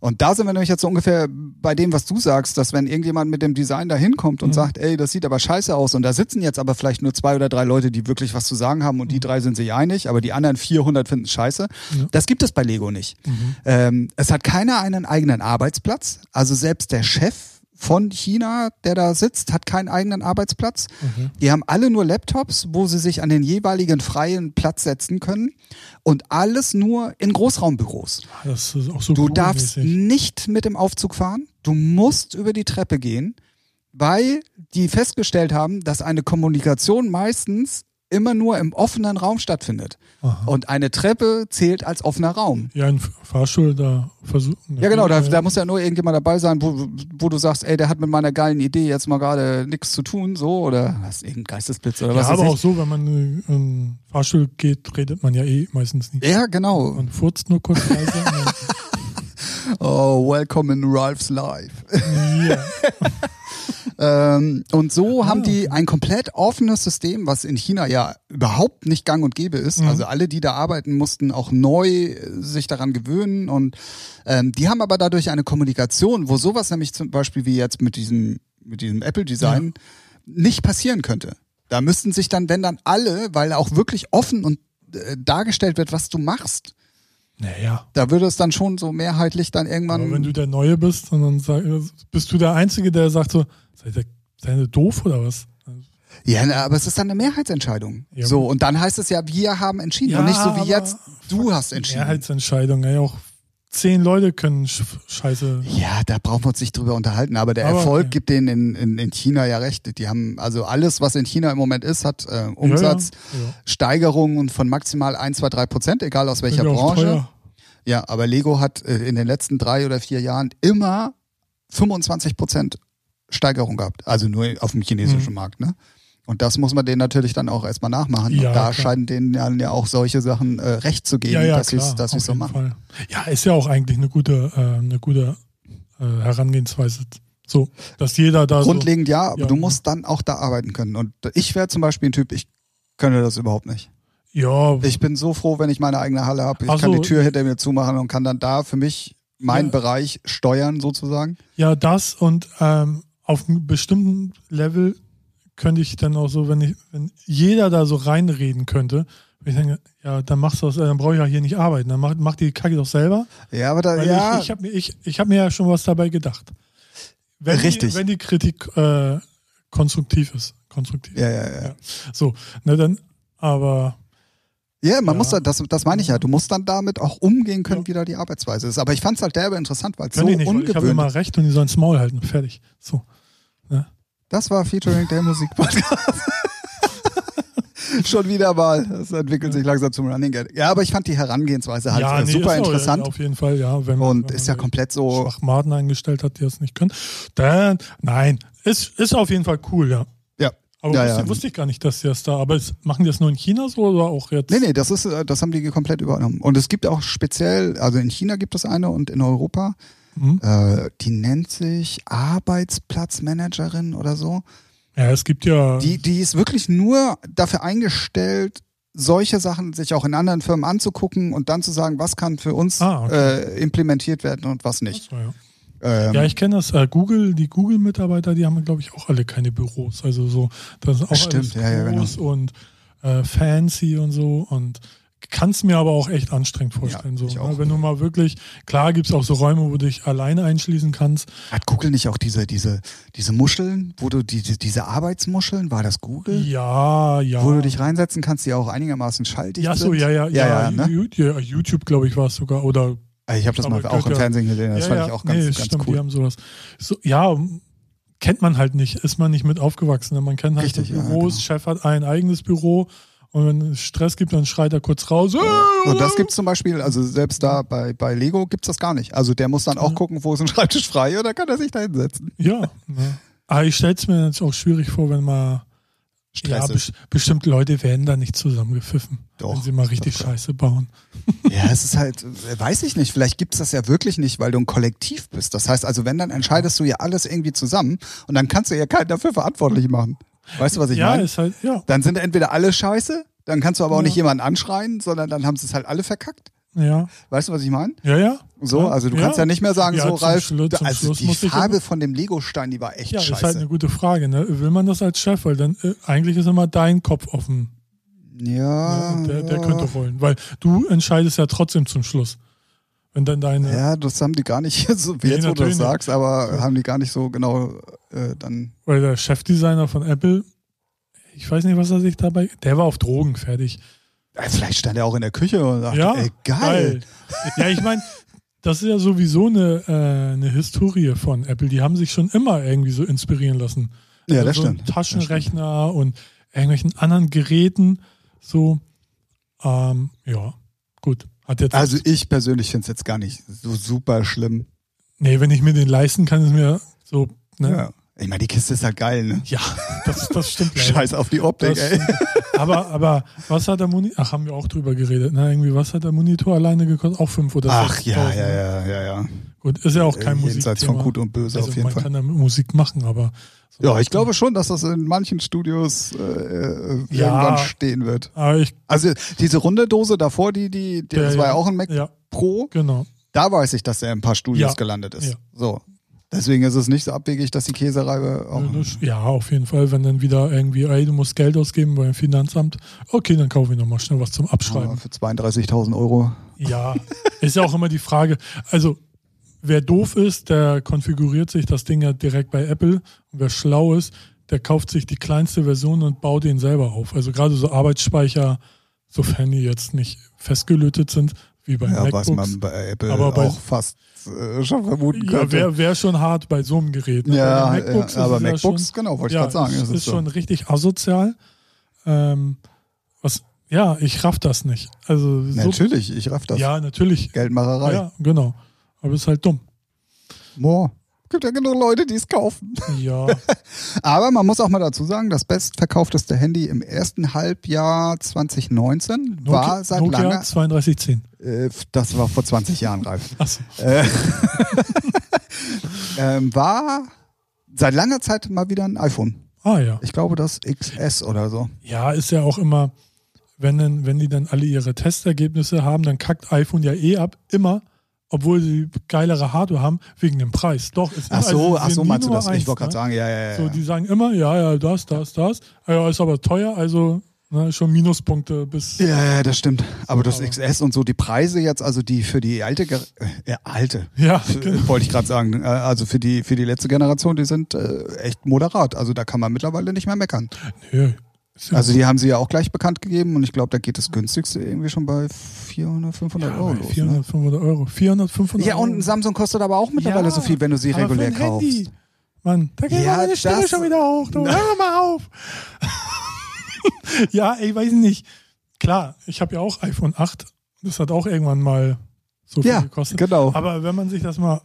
Und da sind wir nämlich jetzt so ungefähr bei dem, was du sagst, dass wenn irgendjemand mit dem Design da hinkommt und Mhm. sagt, ey, das sieht aber scheiße aus und da sitzen jetzt aber vielleicht nur zwei oder drei Leute, die wirklich was zu sagen haben und die drei sind sich einig, aber die anderen 400 finden es scheiße. Ja. Das gibt es bei Lego nicht. Ähm, es hat keiner einen eigenen Arbeitsplatz. Also selbst der Chef von China, der da sitzt, hat keinen eigenen Arbeitsplatz. Mhm. Die haben alle nur Laptops, wo sie sich an den jeweiligen freien Platz setzen können. Und alles nur in Großraumbüros. Das ist auch so Du darfst nicht mit dem Aufzug fahren. Du musst über die Treppe gehen, weil die festgestellt haben, dass eine Kommunikation meistens immer nur im offenen Raum stattfindet. Aha. Und eine Treppe zählt als offener Raum. Ja, ein Fahrstuhl da versuchen. Ja, genau, da, da muss ja nur irgendjemand dabei sein, wo, wo du sagst, ey, der hat mit meiner geilen Idee jetzt mal gerade nichts zu tun, so, oder was, irgendein Geistesblitz oder ja, was aber weiß auch so, wenn man in einen Fahrstuhl geht, redet man ja eh meistens nicht. Ja, genau. Man furzt nur kurz leise. Oh, welcome in Ralph's Life. ja. Ähm, und so Ah, haben die ein komplett offenes System, was in China ja überhaupt nicht gang und gäbe ist. Mhm. Also alle, die da arbeiten, mussten auch neu äh, sich daran gewöhnen. Und ähm, die haben aber dadurch eine Kommunikation, wo sowas nämlich zum Beispiel wie jetzt mit diesem, mit diesem Apple-Design nicht passieren könnte. Da müssten sich dann, wenn dann alle, weil auch wirklich offen und äh, dargestellt wird, was du machst, Naja. da würde es dann schon so mehrheitlich dann Aber irgendwann. wenn du der Neue bist, und dann sag, bist du der Einzige, der sagt so, seid ihr, seid ihr doof oder was? Ja, na, aber es ist dann eine Mehrheitsentscheidung. Ja, so, und dann heißt es ja, wir haben entschieden Ja, und nicht so wie aber jetzt, du hast entschieden. Mehrheitsentscheidung, ja, auch zehn Leute können sch Scheiße. Ja, da brauchen wir uns nicht drüber unterhalten, aber der Aber, Erfolg ja. gibt denen in, in, in China ja recht. Die haben, also alles, was in China im Moment ist, hat äh, Umsatz, Ja, ja. Steigerungen von maximal 1, 2, 3 Prozent, egal aus welcher ja Branche. Ja, aber Lego hat äh, in den letzten drei oder vier Jahren immer 25 Prozent Steigerung gehabt. Also nur auf dem chinesischen Mhm. Markt, ne? Und das muss man denen natürlich dann auch erstmal nachmachen. Ja, und da klar. scheinen denen ja, ja auch solche Sachen äh, recht zu geben, Ja, ja, dass sie es so machen. Fall. Ja, ist ja auch eigentlich eine gute, äh, eine gute äh, Herangehensweise. So, dass jeder da Grundlegend ja, aber du musst dann auch da arbeiten können. Und ich wäre zum Beispiel ein Typ, ich könnte das überhaupt nicht. so, ja, Ich bin so froh, wenn ich meine eigene Halle habe. Ich Ach kann so. die Tür hinter mir zumachen und kann dann da für mich meinen. Bereich steuern sozusagen. ja, das und ähm, auf einem bestimmten Level könnte ich dann auch so, wenn ich, wenn jeder da so reinreden könnte, wenn ich denke, ja, dann machst du das, äh, dann brauche ich ja hier nicht arbeiten, dann mach, mach die Kacke doch selber. Ja, aber da, ja, ich, ich habe mir, ich, ich hab mir ja schon was dabei gedacht. Wenn Richtig. Die, wenn die Kritik äh, konstruktiv ist. Konstruktiv. ja, ja, ja. Ja. So, ne, dann, aber Ja, man Ja. muss da, das, das meine ich ja. Du musst dann damit auch umgehen können, Ja. wie da die Arbeitsweise ist. Aber ich fand es halt derbe interessant, weil es so ich nicht, weil ich habe ungewöhnlich immer recht und die sollen Maul halten. Fertig. So. Das war Featuring der Musikpodcast. Schon wieder mal. Das entwickelt sich langsam zum Running Gag. Ja, aber ich fand die Herangehensweise halt äh, nee, super ist interessant. Auf jeden Fall, ja. Wenn, man- und wenn ist ja komplett so. Schwachmaten eingestellt hat, die das nicht können. Dann, nein, ist, ist auf jeden Fall cool, ja. Ja. Aber Ja, wusste, ja. wusste ich gar nicht, dass die das da, aber es, machen die das nur in China so oder auch jetzt? Nee, nee, das ist, äh, das haben die komplett übernommen. Und es gibt auch speziell, also in China gibt es eine und in Europa, Mhm. äh, die nennt sich Arbeitsplatzmanagerin oder so. Ja, es gibt ja. Die, die ist wirklich nur dafür eingestellt, solche Sachen sich auch in anderen Firmen anzugucken und dann zu sagen, was kann für uns Ah, okay. äh, implementiert werden und was nicht. So, ja. Ähm, Ja, ich kenne das. Äh, Google, die Google-Mitarbeiter, die haben, glaube ich, auch alle keine Büros. Also so, das ist auch Stimmt, alles ja, ja, genau. groß und äh, fancy und so. Und kann es mir aber auch echt anstrengend vorstellen. Ja, so, ne? Wenn du mal wirklich, klar gibt es auch so Räume, wo du dich alleine einschließen kannst. Hat Google nicht auch diese, diese, diese Muscheln, wo du die, die, diese Arbeitsmuscheln, war das Google? Ja, ja. Wo du dich reinsetzen kannst, die auch einigermaßen schalldicht ja, so, sind? ja, ja, ja, ja, ne? Ja, YouTube, glaube ich, war es sogar. Oder Ich habe das mal auch im. Fernsehen gesehen, das fand ich auch ganz, nee, ganz stimmt, Die cool. haben sowas. So, ja, kennt man halt nicht, ist man nicht mit aufgewachsen. ne? Man kennt halt Richtig, so ja, Büros, genau. Chef hat ein eigenes Büro und wenn es Stress gibt, dann schreit er kurz raus. Und das gibt's zum Beispiel, also selbst da bei, bei Lego gibt's das gar nicht. Also der muss dann auch Mhm. gucken, wo ist ein Schreibtisch frei oder kann er sich da hinsetzen. Ja. Ne. Aber ich stelle es mir jetzt auch schwierig vor, wenn mal ja, Stress ist. bes bestimmt Leute werden da nicht zusammengepfiffen, Doch, wenn sie mal richtig. Scheiße bauen. Ja, es ist halt, äh, weiß ich nicht, vielleicht gibt's das ja wirklich nicht, weil du ein Kollektiv bist. Das heißt also, wenn, dann entscheidest du ja alles irgendwie zusammen und dann kannst du ja keinen dafür verantwortlich machen. Weißt du, was ich ja, meine? ist halt, ja, Dann sind entweder alle scheiße, dann kannst du aber auch Ja. nicht jemanden anschreien, sondern dann haben sie es halt alle verkackt. ja, Weißt du, was ich meine? ja, ja. So, ja, also du kannst ja nicht mehr sagen, Ja, so Ralf, Schlu- zum also Schluss die Farbe von dem Lego-Stein, die war echt Ja, scheiße. ist halt eine gute Frage. Ne? Will man das als Chef? Weil dann äh, eigentlich ist immer dein Kopf offen. ja, Ne? Der, der ja. könnte rollen. Weil du entscheidest ja trotzdem zum Schluss. Wenn dann deine. Ja, das haben die gar nicht, so wie Nee, jetzt, wo du das sagst, aber haben die gar nicht so genau äh, dann. Weil der Chefdesigner von Apple, ich weiß nicht, was er sich dabei. Der war auf Drogen fertig. Vielleicht stand er auch in der Küche und dachte, Ja, ey, geil. Ja, ich meine, das ist ja sowieso eine, äh, eine Historie von Apple. Die haben sich schon immer irgendwie so inspirieren lassen. Ja, das so stimmt. Taschenrechner und irgendwelchen anderen Geräten. So, ähm, ja, gut. Also ich persönlich finde es jetzt gar nicht so super schlimm. nee, wenn ich mir den leisten kann, ist mir so. Ne? Ja. Ich meine, die Kiste ist halt geil, ne? Ja, das, das stimmt. Scheiß auf die Optik, Das ey. aber, aber was hat der Monitor? Ach, haben wir auch drüber geredet. Ne? Irgendwie, was hat der Monitor alleine gekostet? Auch 5 oder Ach 6.000, ja, ne? ja, ja, ja, ja. Gut, ist ja auch kein Musik. Jenseits von Gut und Böse also auf jeden man Fall. kann damit Musik machen, aber. so- Ja, ich glaube schon, dass das in manchen Studios äh, äh, Ja. irgendwann stehen wird. Ich, Also diese runde Dose davor, die, die, die das Ja, war ja auch ein Mac ja, Pro, genau. da weiß ich, dass er in ein paar Studios Ja. gelandet ist. So. Deswegen ist es nicht so abwegig, dass die Käsereibe auch. Ja, auf jeden Fall, wenn dann wieder irgendwie, ey, du musst Geld ausgeben beim Finanzamt. Okay, dann kaufe ich nochmal schnell was zum Ja, Abschreiben. für 32.000 Euro. Ja, ist ja auch immer die Frage. Also, wer doof ist, der konfiguriert sich das Ding ja direkt bei Apple. Und wer schlau ist, der kauft sich die kleinste Version und baut den selber auf. Also gerade so Arbeitsspeicher, sofern die jetzt nicht festgelötet sind, wie bei Ja, was MacBooks. man bei Apple Aber bei- auch fast äh, schon vermuten Ja, könnte. wäre wär schon hart bei so einem Gerät. Ne? Ja, den MacBooks ja, aber MacBooks, ja schon, genau, wollte ich ja, gerade sagen. Ist, das ist so. schon richtig asozial. Ähm, was, ja, ich raff das nicht. Also so, Natürlich, ich raff das. ja, natürlich. Geldmacherei. Ja, genau. Aber ist halt dumm. Boah. Gibt ja genug Leute, die es kaufen. Ja, Aber man muss auch mal dazu sagen, das bestverkaufteste Handy im ersten Halbjahr 2019 war Nokia, seit Nokia langer, 3210. äh, das war vor 20 Jahren reif, Achso. äh, ähm, war seit langer Zeit mal wieder ein iPhone. Ah ja. Ich glaube, das XS oder so. Ja, ist ja auch immer, wenn, dann, wenn die dann alle ihre Testergebnisse haben, dann kackt iPhone ja eh ab, immer, obwohl sie geilere Hardware haben, wegen dem Preis. Doch, ist Ach also so, sie ach so meinst du das? Ich eins, wollte gerade ne? sagen, ja, ja, ja. So, die sagen immer, ja, ja, das, das, das. Ja, ist aber teuer, also ne, schon Minuspunkte bis. Ja, ja, das stimmt. Aber das XS und so, die Preise jetzt, also die für die alte, äh, alte, Ja, genau. wollte ich gerade sagen. Äh, Also für die, für die letzte Generation, die sind äh, echt moderat. Also da kann man mittlerweile nicht mehr meckern. Nö. Ja- Also die haben sie ja auch gleich bekannt gegeben und ich glaube, da geht das günstigste irgendwie schon bei 400, 500 ja, Euro los. 400, Ne? 500 Euro. 400, 500 Ja, und Euro. ein Samsung kostet aber auch mittlerweile Ja, so viel, wenn du sie regulär ein Handy. kaufst. Mann, da geht Ja, meine Stimme schon wieder hoch. Du, hör mal auf. ja, ey, weiß ich nicht. Klar, ich habe ja auch iPhone 8. Das hat auch irgendwann mal so viel Ja, gekostet. genau. Aber wenn man sich das mal.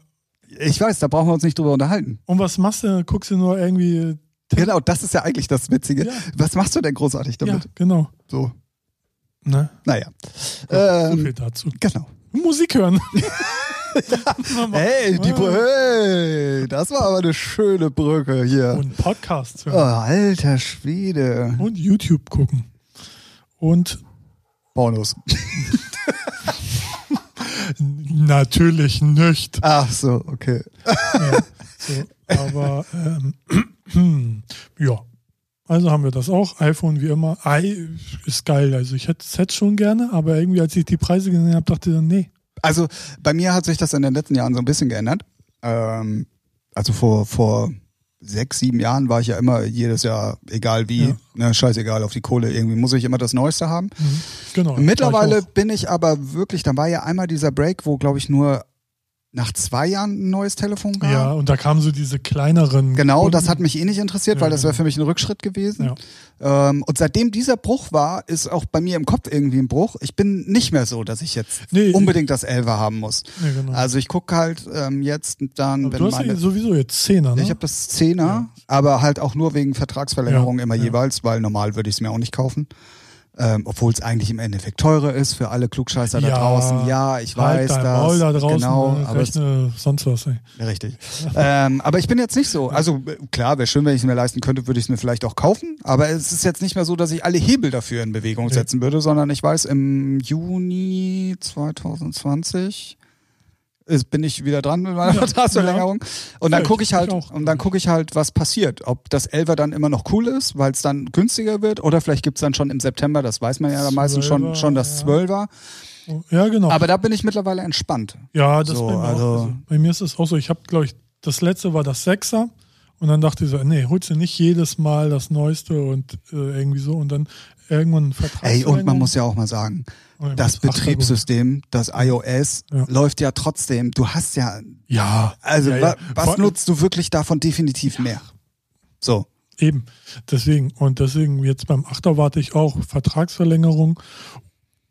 Ich weiß, da brauchen wir uns nicht drüber unterhalten. Und was machst du? Guckst du nur irgendwie. Genau, das ist ja eigentlich das Witzige. Ja. Was machst du denn großartig Ja, damit? genau. So, Ne? naja. so Ähm, viel dazu. genau. Musik hören. Hey, die Br hey, das war aber eine schöne Brücke hier. Und Podcasts Oh, hören. alter Schwede. Und YouTube gucken. Und Pornos. natürlich nicht. Ach so, okay. Ja, so, aber ähm, ja. Also haben wir das auch. iPhone wie immer. Ei, ist geil. Also ich hätte es schon gerne, aber irgendwie als ich die Preise gesehen habe, dachte ich dann, nee. Also bei mir hat sich das in den letzten Jahren so ein bisschen geändert. Ähm, also vor, vor sechs, sieben Jahren war ich ja immer jedes Jahr, egal wie, Ja. ne, scheißegal auf die Kohle, irgendwie muss ich immer das Neueste haben. Mhm. Genau. Mittlerweile ich bin ich aber wirklich, da war ja einmal dieser Break, wo glaube ich nur nach zwei Jahren ein neues Telefon gab. Ja, und da kamen so diese kleineren. Genau, Kunden. das hat mich eh nicht interessiert, Ja, weil das wäre für mich ein Rückschritt gewesen. Ja. Ähm, und seitdem dieser Bruch war, ist auch bei mir im Kopf irgendwie ein Bruch. Ich bin nicht mehr so, dass ich jetzt Nee, unbedingt das Elfer haben muss. Ja, genau. Also ich gucke halt ähm, jetzt dann, aber wenn du hast meine. ja sowieso jetzt Zehner, ne? ich habe das Zehner, aber halt auch nur wegen Vertragsverlängerung Ja, immer ja. jeweils, weil normal würde ich es mir auch nicht kaufen. Ähm, Obwohl es eigentlich im Endeffekt teurer ist für alle Klugscheißer da Ja, draußen. Ja, ich halt weiß das. Maul da draußen, genau, aber es, Rechne sonst was. Ey. richtig. ähm, aber ich bin jetzt nicht so. Also äh, klar, wäre schön, wenn ich es mir leisten könnte, würde ich es mir vielleicht auch kaufen. Aber es ist jetzt nicht mehr so, dass ich alle Hebel dafür in Bewegung setzen würde, sondern ich weiß, im Juni 2020 ist, bin ich wieder dran mit meiner Ja, Vertragsverlängerung. Und dann Ja, gucke ich- halt, ich und dann gucke ich halt, was passiert. Ob das 11er dann immer noch cool ist, weil es dann günstiger wird, oder vielleicht gibt's dann schon im September, das weiß man ja dann meistens schon, 12er, schon das ja. 12er. Ja, genau. Aber da bin ich mittlerweile entspannt. ja, das so, bei, mir also- auch, also bei mir ist es auch so. Ich habe, glaube ich, das letzte war das Sechser. Und dann dachte ich so, nee, holst du nicht jedes Mal das Neueste und äh, irgendwie so. Und dann irgendwann Vertrag. Ey, und man muss ja auch mal sagen, das Betriebssystem, das iOS, Ja. läuft ja trotzdem. Du hast ja, Ja. also ja, ja. was Vor- nutzt du wirklich davon definitiv mehr? So. Eben. Deswegen. Und deswegen jetzt beim Achter warte ich auch Vertragsverlängerung.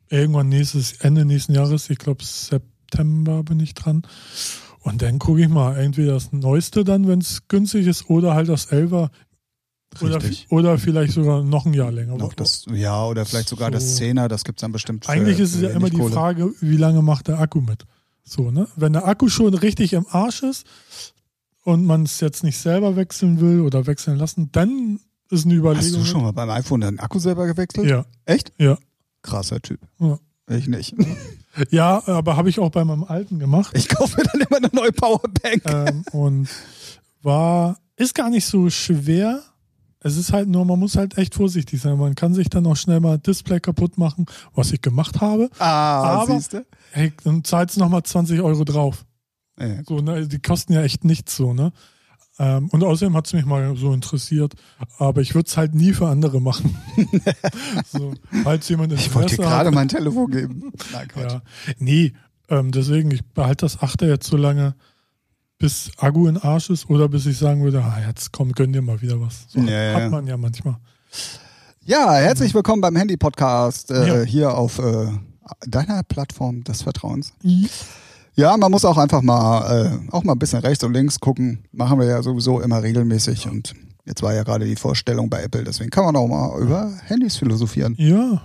Irgendwann nächstes, Ende nächsten Jahres, ich glaube September bin ich dran. Und dann gucke ich mal, entweder das Neueste dann, wenn es günstig ist, oder halt das Elfer. Oder, oder vielleicht sogar noch ein Jahr länger. Noch das, ja, oder vielleicht sogar das So. 10er, das gibt's dann bestimmt. für- Eigentlich ist es ja immer wenig die Kohle. Frage, wie lange macht der Akku mit? So, ne? Wenn der Akku schon richtig im Arsch ist und man es jetzt nicht selber wechseln will oder wechseln lassen, dann ist eine Überlegung. Hast du schon mal beim iPhone den Akku selber gewechselt? Ja, Echt? ja. Krasser Typ. Ja. Ich nicht. Ja, aber habe ich auch bei meinem alten gemacht. Ich kaufe mir dann immer eine neue Powerbank. ähm, und war, ist gar nicht so schwer. Es ist halt nur, man muss halt echt vorsichtig sein. Man kann sich dann auch schnell mal Display kaputt machen, was ich gemacht habe. Ah, aber- siehst du? Hey, dann zahlst du nochmal 20 Euro drauf. Ja, So, ne? Die kosten ja echt nichts so, ne? Ähm, und außerdem hat es mich mal so interessiert, aber ich würde es halt nie für andere machen. so, falls jemand ich wollte dir gerade mein Telefon geben. Gott. Ja. Nee, ähm, deswegen, ich behalte das Achter jetzt so lange, bis Akku in Arsch ist oder bis ich sagen würde, ah, jetzt komm, gönn dir mal wieder was. So Ja, hat man ja manchmal. Ja, herzlich willkommen beim Handy-Podcast äh, Ja. hier auf äh, deiner Plattform des Vertrauens. Ja, man muss auch einfach mal äh, auch mal ein bisschen rechts und links gucken. Machen wir ja sowieso immer regelmäßig und jetzt war ja gerade die Vorstellung bei Apple, deswegen kann man auch mal über Handys philosophieren. Ja,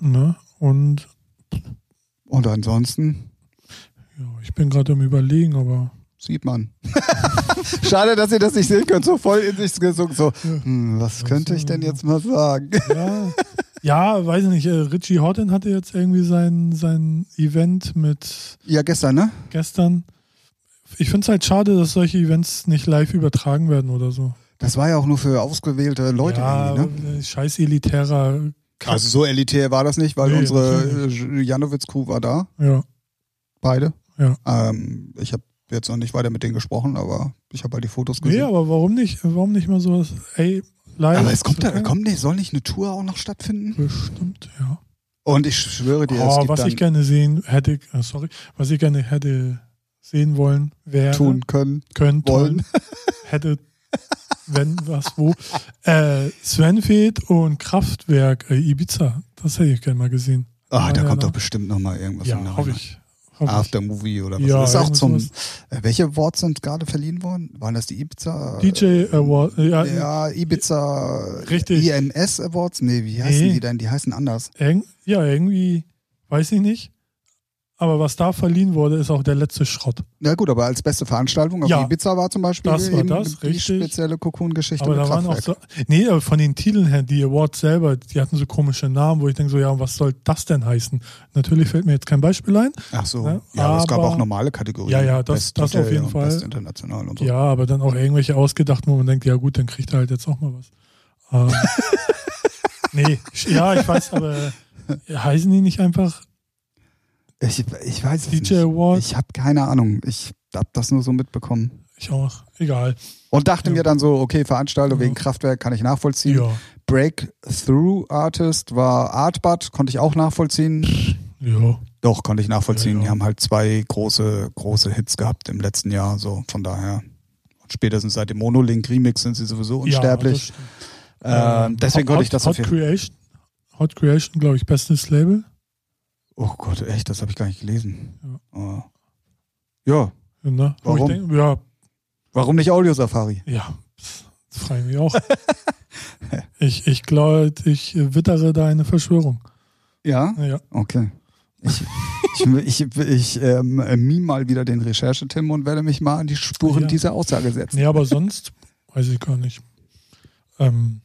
ne? Und Und ansonsten ja, ich bin gerade am überlegen, aber sieht man. Schade, dass ihr das nicht sehen könnt, so voll in sich gesungen, so, hm, was könnte ich denn jetzt mal sagen? ja, ja, weiß ich nicht. äh, Richie Horton hatte jetzt irgendwie sein, sein Event mit Ja, gestern, ne? gestern. Ich finde es halt schade, dass solche Events nicht live übertragen werden oder so. Das war ja auch nur für ausgewählte Leute ja, irgendwie, ne? äh, scheiß elitärer. Kack. Also so elitär war das nicht, weil Nee, unsere äh, Janowitz-Crew war da, ja, beide. Ja. Ähm, ich habe jetzt noch nicht weiter mit denen gesprochen, aber ich habe halt die Fotos nee, gesehen. aber warum nicht? Warum nicht mal so, ey, live? aber es kommt da, kommt nicht, soll nicht eine Tour auch noch stattfinden? Bestimmt, ja. Und ich schwöre dir, es Oh, gibt was ich gerne sehen hätte, äh, sorry, was ich gerne hätte sehen wollen, wäre, tun können, können, wollen. tun, hätte, wenn, was, wo. Äh, Svenfeld und Kraftwerk äh, Ibiza, das hätte ich gerne mal gesehen. Ah, da Ja, kommt doch bestimmt noch mal irgendwas ja, hoffe ich. Aftermovie oder was. Ja, das ist auch zum. sowas. Äh, welche Awards sind gerade verliehen worden? Waren das die Ibiza? DJ Award, äh, ja, Ja, Ibiza Richtig. IMS Awards? Nee, wie heißen Nee. die denn? Die heißen anders. irg- ja, irgendwie, weiß ich nicht. Aber was da verliehen wurde, ist auch der letzte Schrott. Na gut, aber als beste Veranstaltung auf Ja. Ibiza war zum Beispiel Das war das, die richtig. spezielle Cocoon-Geschichte Aber da waren auch Kraftwerk. so, nee, aber von den Titeln her, die Awards selber, die hatten so komische Namen, wo ich denke so, ja, was soll das denn heißen? Natürlich fällt mir jetzt kein Beispiel ein. Ach so. Ne? Ja, aber es gab auch normale Kategorien. Ja, ja, das- Best das auf jeden Fall. Best international und so. Ja, aber dann auch irgendwelche ausgedacht, wo man denkt, ja gut, dann kriegt er halt jetzt auch mal was. Ähm, nee, ja, ich weiß, aber heißen die nicht einfach Ich, ich weiß es DJ nicht. Awards? Ich habe keine Ahnung. Ich habe das nur so mitbekommen. Ich auch, egal. Und dachte Ja. mir dann so, okay, Veranstaltung Ja. wegen Kraftwerk kann ich nachvollziehen. Ja, Breakthrough Artist war Artbud, konnte ich auch nachvollziehen. ja. Doch, konnte ich nachvollziehen. Die haben halt zwei große, große Hits gehabt im letzten Jahr. So, von daher. Und spätestens seit dem Monolink Remix sind sie sowieso unsterblich. Ähm, deswegen Hot, konnte ich das Hot Fall. Creation, Hot Creation, glaube ich, bestes Label. Oh Gott, echt, das habe ich gar nicht gelesen. Oh. Ja, Ne? Warum? Ich denk, ja, warum nicht Audio Safari? ja, das frage ich mich auch. ich ich glaube, ich wittere da eine Verschwörung. Ja? Ja. Okay. Ich, ich, ich, ich ähm, mime mal wieder den Recherchetim und werde mich mal an die Spuren Ja. dieser Aussage setzen. Nee, aber sonst weiß ich gar nicht. Ähm,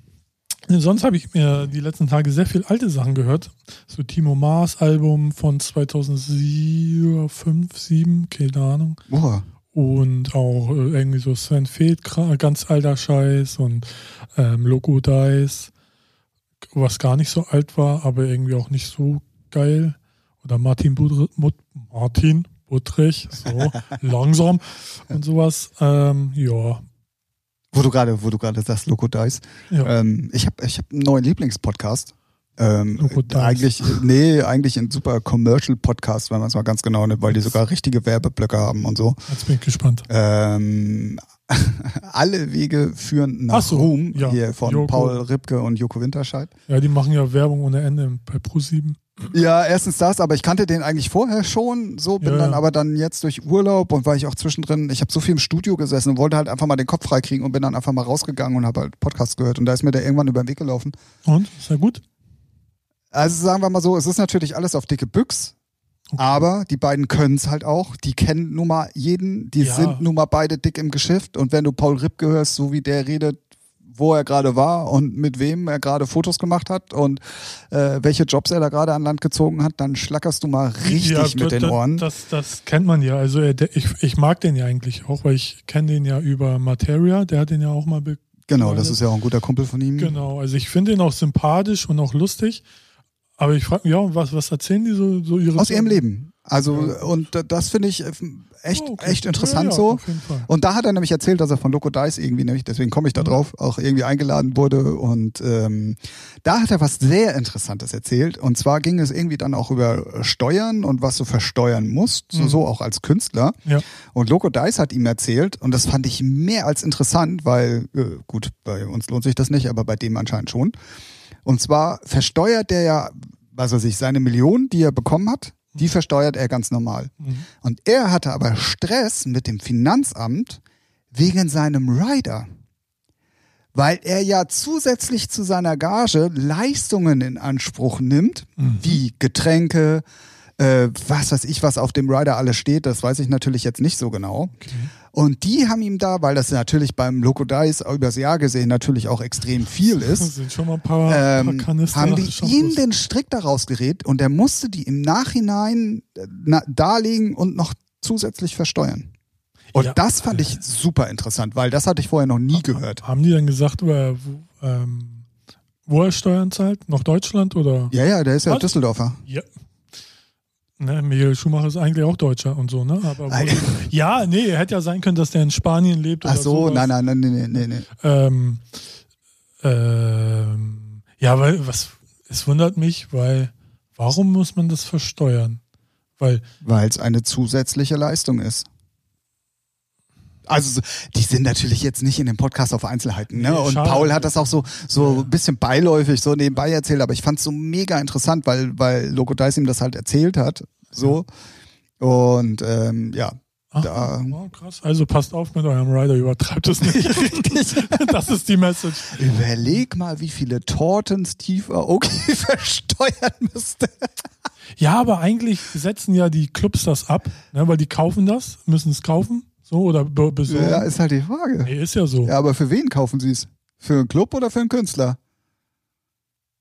Sonst habe ich mir die letzten Tage sehr viel alte Sachen gehört. So Timo Mars Album von 2007, 5, 7, keine Ahnung. Boah. Und auch äh, irgendwie so Sven Feth, ganz alter Scheiß und ähm, Loco Dice, was gar nicht so alt war, aber irgendwie auch nicht so geil. Oder Martin Budre, Mut, Martin Buttrich, so langsam und sowas. Ähm, ja, wo du gerade, wo du gerade sagst, Loco Dice. Ja. Ähm, ich habe ich hab einen neuen Lieblingspodcast. Ähm. Eigentlich, nee, eigentlich ein super Commercial-Podcast, wenn man es mal ganz genau nimmt, weil die sogar richtige Werbeblöcke haben und so. Jetzt bin ich gespannt. Ähm, alle Wege führen nach so, Ruhm ja. hier von Joko. Paul Ripke und Joko Winterscheid. Ja, die machen ja Werbung ohne Ende bei Pro7. Ja, erstens das, aber ich kannte den eigentlich vorher schon, so bin ja, dann ja. aber dann jetzt durch Urlaub und weil ich auch zwischendrin, ich habe so viel im Studio gesessen und wollte halt einfach mal den Kopf freikriegen und bin dann einfach mal rausgegangen und habe halt Podcasts gehört und da ist mir der irgendwann über den Weg gelaufen. Und ist ja gut. Also sagen wir mal so, es ist natürlich alles auf dicke Büchs, okay. aber die beiden können es halt auch. Die kennen nun mal jeden, die ja. sind nun mal beide dick im Geschäft und wenn du Paul Ripp gehörst, so wie der redet, wo er gerade war und mit wem er gerade Fotos gemacht hat und äh, welche Jobs er da gerade an Land gezogen hat, dann schlackerst du mal richtig ja, mit den Ohren. Das, das kennt man ja. Also ich, ich mag den ja eigentlich auch, weil ich kenne den ja über Materia, der hat den ja auch mal Genau, das ist ja auch ein guter Kumpel von ihm. Genau, also ich finde ihn auch sympathisch und auch lustig. Aber ich frage mich, ja, was, was erzählen die so, so ihre Aus ihrem Leben. Also, und das finde ich echt, oh, okay. echt interessant ja, ja, so. Und da hat er nämlich erzählt, dass er von Loco Dice irgendwie, nämlich, deswegen komme ich da drauf, auch irgendwie eingeladen wurde. Und ähm, da hat er was sehr Interessantes erzählt. Und zwar ging es irgendwie dann auch über Steuern und was du versteuern musst, mhm. so auch als Künstler. Ja. Und Loco Dice hat ihm erzählt, und das fand ich mehr als interessant, weil, äh, gut, bei uns lohnt sich das nicht, aber bei dem anscheinend schon. Und zwar versteuert der ja, was weiß ich, seine Millionen, die er bekommen hat, die versteuert er ganz normal. Mhm. Und er hatte aber Stress mit dem Finanzamt wegen seinem Rider. Weil er ja zusätzlich zu seiner Gage Leistungen in Anspruch nimmt, mhm. wie Getränke, äh, was weiß ich, was auf dem Rider alles steht, das weiß ich natürlich jetzt nicht so genau. Okay. Und die haben ihm da, weil das natürlich beim Loco Dice übers Jahr gesehen natürlich auch extrem viel ist, das sind schon mal ein paar, ähm, paar Kanister, haben die ihm den Strick daraus gerät und er musste die im Nachhinein äh, na, darlegen und noch zusätzlich versteuern. Und ja. das fand ich super interessant, weil das hatte ich vorher noch nie gehört. Haben die dann gesagt, wo er, wo, ähm, wo er Steuern zahlt? Noch Deutschland oder? Ja, ja, der ist ja Was? Düsseldorfer. Ja, Ne, Michael Schumacher ist eigentlich auch Deutscher und so, ne? Aber wo, ja, nee, er hätte ja sein können, dass der in Spanien lebt. Ach so, nein, nein, nein, nee, nee, nee. Ähm, ähm, ja, weil was, es wundert mich, weil warum muss man das versteuern? Weil es eine zusätzliche Leistung ist. Also die sind natürlich jetzt nicht in dem Podcast auf Einzelheiten. Ne? Und Schade. Paul hat das auch so so ein bisschen beiläufig so nebenbei erzählt, aber ich fand es so mega interessant, weil weil Loco Dice ihm das halt erzählt hat. So und ähm, ja. Ach, da, oh, krass. Also passt auf mit eurem Rider, übertreibt es nicht. Richtig. das ist die Message. Überleg mal, wie viele Torten Steve Aoki versteuern müsste. ja, aber eigentlich setzen ja die Clubs das ab, ne, weil die kaufen das, müssen es kaufen so oder besorgen? Ja, ist halt die Frage. Nee, ist ja so. Ja, aber für wen kaufen sie es? Für einen Club oder für einen Künstler?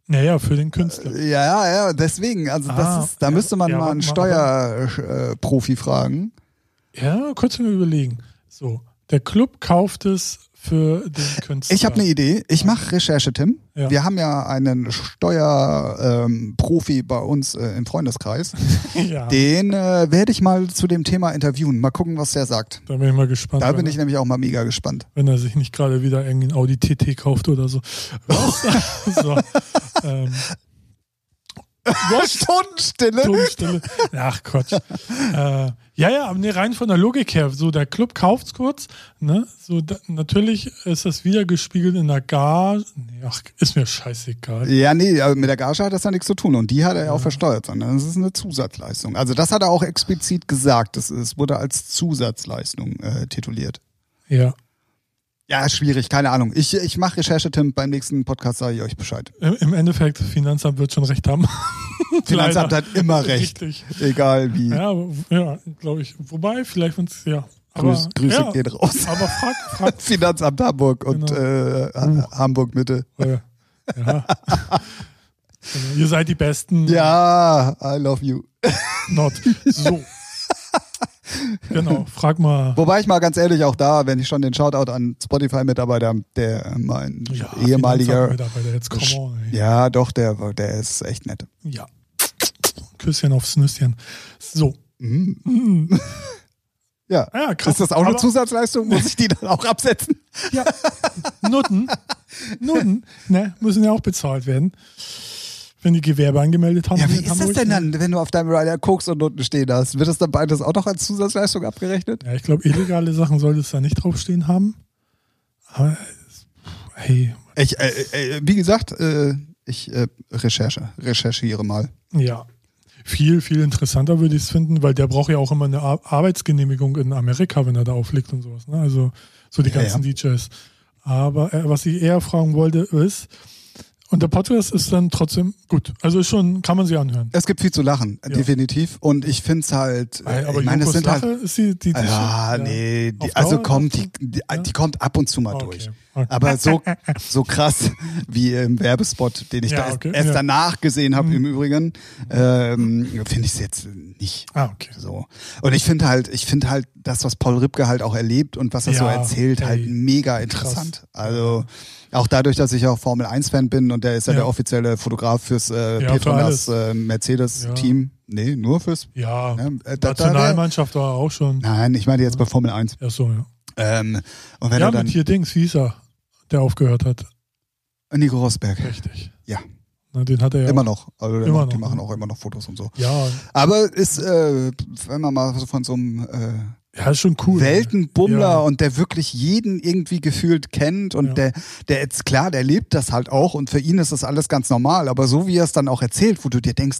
Naja, für den Künstler. Äh, ja, ja, deswegen. Also das ah, ist, da ja, müsste man ja, mal einen Steuerprofi fragen. Ja, kurz mal überlegen. So, der Club kauft es für den Künstler? Ich habe eine Idee. Ich mache Recherche, Tim. Ja. Wir haben ja einen Steuerprofi ähm, bei uns äh, im Freundeskreis. ja. Den äh, werde ich mal zu dem Thema interviewen. Mal gucken, was der sagt. Da bin ich mal gespannt. Da bin ich nämlich auch mal mega gespannt. Wenn er sich nicht gerade wieder irgendwie ein Audi TT kauft oder so. So ähm, Stundenstille. Stundenstille. Ach Quatsch. äh, ja, ja, aber nee, rein von der Logik her. So, der Club kauft's kurz. Ne? So, da, natürlich ist das wieder gespiegelt in der Gage. Nee, ach, ist mir scheißegal. Ja, nee, mit der Gage hat das ja nichts zu tun. Und die hat er ja auch versteuert, sondern das ist eine Zusatzleistung. Also, das hat er auch explizit gesagt. Das, das wurde als Zusatzleistung äh, tituliert. Ja. Ja, schwierig, keine Ahnung. Ich, ich mache Recherche, Tim. Beim nächsten Podcast sage ich euch Bescheid. Im Endeffekt, Finanzamt wird schon recht haben. Finanzamt hat immer recht. Richtig. Egal wie. Ja, ja glaube ich. Wobei, vielleicht uns, ja. Aber, Grüß, Grüße ja, gehen raus. Aber frag, frag. Finanzamt Hamburg und genau. äh, Hamburg Mitte. Ja. Ja. Genau, Ihr seid die Besten. Ja, I love you. Not. So. Genau, frag mal. Wobei ich mal ganz ehrlich auch da, wenn ich schon den Shoutout an Spotify-Mitarbeiter, der mein Ja, ehemaliger. Jetzt come on, ey. Ja, doch, der, der ist echt nett. Ja. Küsschen aufs Nüsschen. So. Mhm. Ja. Ja, krass. Ist das auch eine Zusatzleistung? Muss ich die dann auch absetzen? Ja. Nutten. Nutten. Ne, müssen ja auch bezahlt werden. Wenn die Gewerbe angemeldet haben. Ja, wie ist das denn ne? dann, wenn du auf deinem Rider Koks und unten stehen hast? Wird das dann beides auch noch als Zusatzleistung abgerechnet? Ja, ich glaube, illegale Sachen sollte es da nicht draufstehen haben. Aber, hey, Ich, äh, äh, wie gesagt, äh, ich äh, recherche, recherchiere mal. ja. Viel, viel interessanter würde ich es finden, weil der braucht ja auch immer eine Ar Arbeitsgenehmigung in Amerika, wenn er da auflegt und sowas. Ne? Also so die Ja, ganzen DJs. Aber äh, was ich eher fragen wollte, ist, und der Podcast ist dann trotzdem gut. Also ist schon, kann man sich anhören. Es gibt viel zu lachen, Ja. definitiv. Und ich finde es halt, äh, Aber ich meine, es sind Lache halt, ist die, die, die ja, ja. nee, die, also kommt, die, die, Ja? die kommt ab und zu mal Okay, durch. okay. Aber so, so krass wie im Werbespot, den ich Ja, da erst, okay, erst danach gesehen habe, Mhm. im Übrigen, ähm, finde ich es jetzt nicht. Ah, okay. So. Und ich finde halt, ich finde halt das, was Paul Ripke halt auch erlebt und was er so erzählt, halt ey, mega interessant. Also auch dadurch, dass ich auch Formel 1-Fan bin und der ist ja, Ja. der offizielle Fotograf fürs äh, Ja, für Petronas äh, Mercedes-Team. Nee, nur fürs. Ja, Ne? Äh, da- da- Nationalmannschaft war auch schon. Nein, ich meine jetzt bei Formel 1. Ja, so, ja. Ähm, und wenn Ja, er dann. mit hier Dings, wie hieß er, der aufgehört hat. Nico Rosberg. Richtig. Ja. Na, den hat er ja. Immer noch. Also Immer macht, die noch, machen ne? auch immer noch Fotos und so. Ja, Aber ist, äh, wenn man mal so von so einem äh, ja, ist schon cool. Weltenbummler Ja. und der wirklich jeden irgendwie gefühlt kennt und Ja. der, der jetzt klar, der lebt das halt auch und für ihn ist das alles ganz normal, aber so wie er es dann auch erzählt, wo du dir denkst,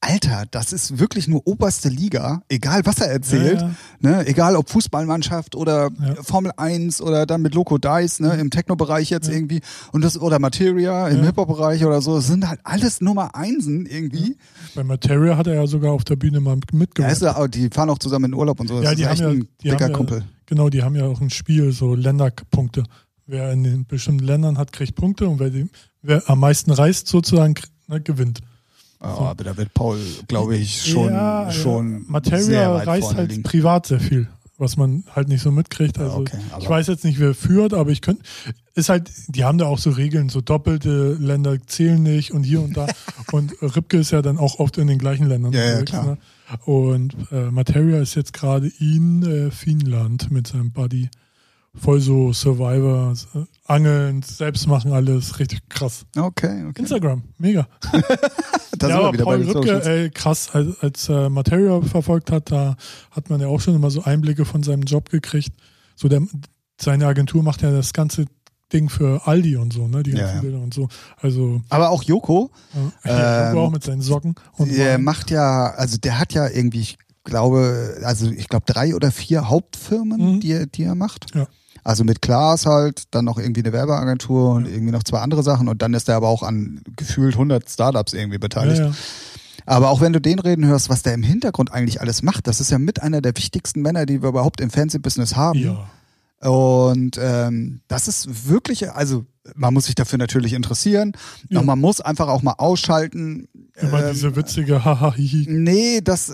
Alter, das ist wirklich nur oberste Liga, egal was er erzählt, Ja, ne, egal ob Fußballmannschaft oder Ja. Formel 1 oder dann mit Loco Dice, ne, im Techno-Bereich jetzt Ja. irgendwie und das oder Materia im Ja. Hip-Hop-Bereich oder so, das sind halt alles Nummer Einsen irgendwie. Bei Materia hat er ja sogar auf der Bühne mal Ja, mitgemacht. ist er, die fahren auch zusammen in Urlaub und so. Das Ja, ist die haben echt ja, ein dicker haben ja, Kumpel. genau, die haben ja auch ein Spiel, so Länderpunkte. Wer in den bestimmten Ländern hat, kriegt Punkte und wer, die, wer am meisten reist, sozusagen, ne, gewinnt. Ja, aber da wird Paul, glaube ich, schon, ja, schon ja. sehr Materia weit vorne halt liegen. privat sehr viel, was man halt nicht so mitkriegt. Ja, Also okay, aber- ich weiß jetzt nicht, wer führt, aber ich könnte, ist halt, die haben da auch so Regeln, so doppelte Länder zählen nicht und hier und da. und Ripke ist ja dann auch oft in den gleichen Ländern. Ja, ja, klar. Ne? Und äh, Materia ist jetzt gerade in äh, Finnland mit seinem Buddy. Voll so Survivor, äh, Angeln, selbst machen alles, richtig krass. Okay, okay. Instagram, mega. Da ja, aber wieder Paul bei Rübke, ey, krass, als, als äh, Materia verfolgt hat, da hat man ja auch schon immer so Einblicke von seinem Job gekriegt. So der, seine Agentur macht ja das ganze Ding für Aldi und so, ne, die Ja, ganzen ja. Bilder und so. Also, Aber auch Joko, ja, Ähm, auch mit seinen Socken. Und der Wein. macht ja, also der hat ja irgendwie, ich glaube, also ich glaube drei oder vier Hauptfirmen, Mhm. die, er- die er macht. Ja. Also mit Klaas halt, dann noch irgendwie eine Werbeagentur und irgendwie noch zwei andere Sachen und dann ist er aber auch an gefühlt 100 Startups irgendwie ja, beteiligt. ja. Aber auch wenn du den reden hörst, was der im Hintergrund eigentlich alles macht, das ist ja mit einer der wichtigsten Männer, die wir überhaupt im Fernsehbusiness haben. ja. Und ähm, das ist wirklich, also man muss sich dafür natürlich interessieren. Ja. Und man muss einfach auch mal ausschalten. Immer ähm, diese witzige Haha. Nee, das.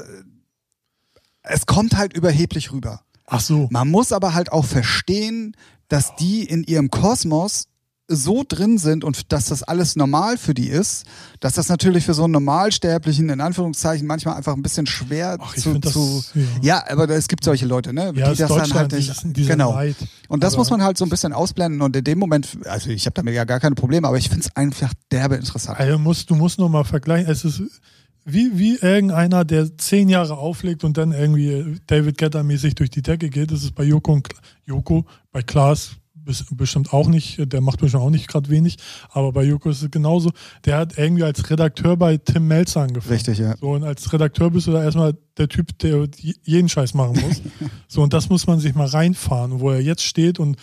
Es kommt halt überheblich rüber. Ach so. Man muss aber halt auch verstehen, dass die in ihrem Kosmos so drin sind und dass das alles normal für die ist, dass das natürlich für so einen Normalsterblichen in Anführungszeichen manchmal einfach ein bisschen schwer Ach, ich zu, das, zu ja. ja, aber es gibt solche Leute, ne, Ja, die das dann halt nicht dieses, genau. Neid. Und das Aber- muss man halt so ein bisschen ausblenden und in dem Moment, also ich habe damit ja gar keine Probleme, aber ich finde es einfach derbe interessant. Also musst, du musst nur mal vergleichen. Es ist wie, wie irgendeiner, der zehn Jahre auflegt und dann irgendwie David Guetta-mäßig durch die Decke geht. Das ist bei Joko und Joko, bei Klaas bestimmt auch nicht, der macht bestimmt auch nicht gerade wenig, aber bei Joko ist es genauso. Der hat irgendwie als Redakteur bei Tim Melzer angefangen. Richtig, ja. So, und als Redakteur bist du da erstmal der Typ, der jeden Scheiß machen muss. so, und das muss man sich mal reinfahren, wo er jetzt steht und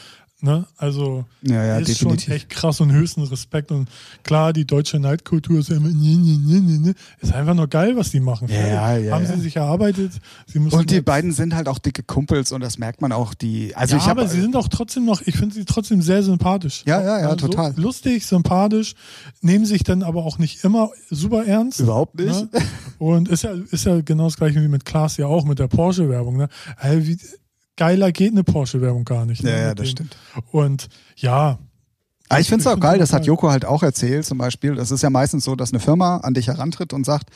Ne? Also Ja, ja, ist definitiv. schon echt krass und höchsten Respekt. Und klar, die deutsche Neidkultur ist immer, nee, nee, nee, nee, nee. ist einfach nur geil, was die machen. Ja, ja, Haben sie sich erarbeitet. Sie Und die beiden sind halt auch dicke Kumpels und das merkt man auch. Die, also ich habe aber sie sind auch trotzdem noch, ich finde sie trotzdem sehr sympathisch. Ja, ja, ja, Also total. Lustig, sympathisch, nehmen sich dann aber auch nicht immer super ernst. überhaupt nicht. Ne? Und ist ja, ist ja genau das gleiche wie mit Klaas ja auch, mit der Porsche-Werbung. Ne? Ey, wie, geiler geht eine Porsche-Werbung gar nicht. Ne? Ja, das dem. stimmt. Und ja, Aber ich finde es auch geil, das hat. Joko halt auch erzählt zum Beispiel. Das ist ja meistens so, dass eine Firma an dich herantritt und sagt,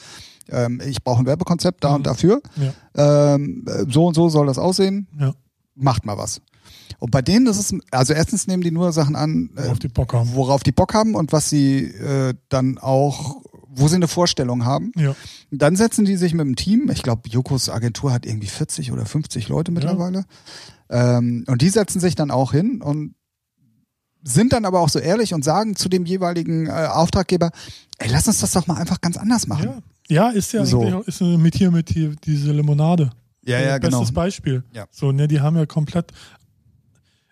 ähm, ich brauche ein Werbekonzept da Mhm. und dafür. ja, Ähm, äh, so und so soll das aussehen. ja, Macht mal was. Und bei denen ist es, also erstens nehmen die nur Sachen an, äh, auf die Bock haben. worauf die Bock haben und was sie äh, dann auch, wo sie eine Vorstellung haben. Ja, Dann setzen die sich mit dem Team, ich glaube, Jokos Agentur hat irgendwie 40 oder 50 Leute mittlerweile. Ähm, und die setzen sich dann auch hin und sind dann aber auch so ehrlich und sagen zu dem jeweiligen äh, Auftraggeber, ey, lass uns das doch mal einfach ganz anders machen. ja. ja ist ja So. auch, ist mit hier mit hier diese Limonade. Ja, ja, genau. Bestes Beispiel. Ja. So, ne, die haben ja komplett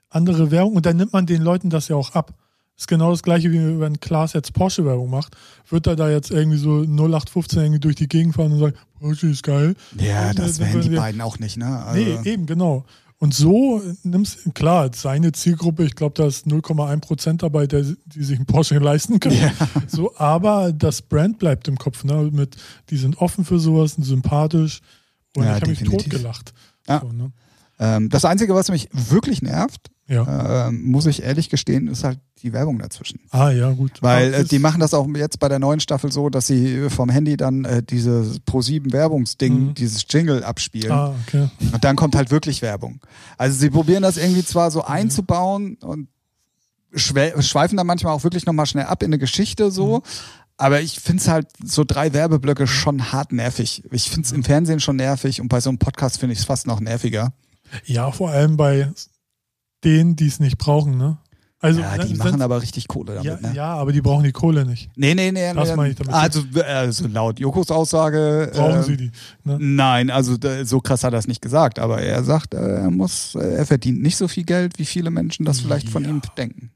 andere Werbung und dann nimmt man den Leuten das ja auch ab. Ist genau das gleiche, wie wenn Klaas jetzt Porsche-Werbung macht. Wird er da jetzt irgendwie so 0815 irgendwie durch die Gegend fahren und sagen, Porsche ist geil. Ja, Und, das wären die wir- beiden auch nicht, ne? Also, Nee, eben, genau. Und so nimmst klar, seine Zielgruppe, ich glaube, da ist 0,1 Prozent dabei, der, die sich einen Porsche leisten können. Ja. So, aber das Brand bleibt im Kopf, ne? Mit, die sind offen für sowas, sind sympathisch. Und Ja, ich habe mich totgelacht. Ja. So, ne? Ähm, das Einzige, was mich wirklich nervt, Ja. ähm, muss ich ehrlich gestehen, ist halt die Werbung dazwischen. Ah, ja, gut. Weil äh, es die machen das auch jetzt bei der neuen Staffel so, dass sie vom Handy dann äh, dieses Pro7 Werbungsding, Mhm. dieses Jingle abspielen. Ah, okay. Und dann kommt halt wirklich Werbung. Also sie probieren das irgendwie zwar so einzubauen und schwe- schweifen dann manchmal auch wirklich nochmal schnell ab in eine Geschichte so. Mhm. Aber ich find's halt so drei Werbeblöcke schon hart nervig. Ich find's im Fernsehen schon nervig und bei so einem Podcast finde ich es fast noch nerviger. Ja, vor allem bei denen, die es nicht brauchen, ne? Also, Ja, die wenn- machen aber richtig Kohle damit. ja, ne? ja, aber die brauchen die Kohle nicht. Nee, nee, nee. Das nee. meine ich damit. Also, also laut Jokos Aussage. Brauchen äh, sie die. Ne? Nein, also so krass hat er es nicht gesagt, aber er sagt, äh, er muss, äh, er verdient nicht so viel Geld, wie viele Menschen das vielleicht von Ja. ihm denken.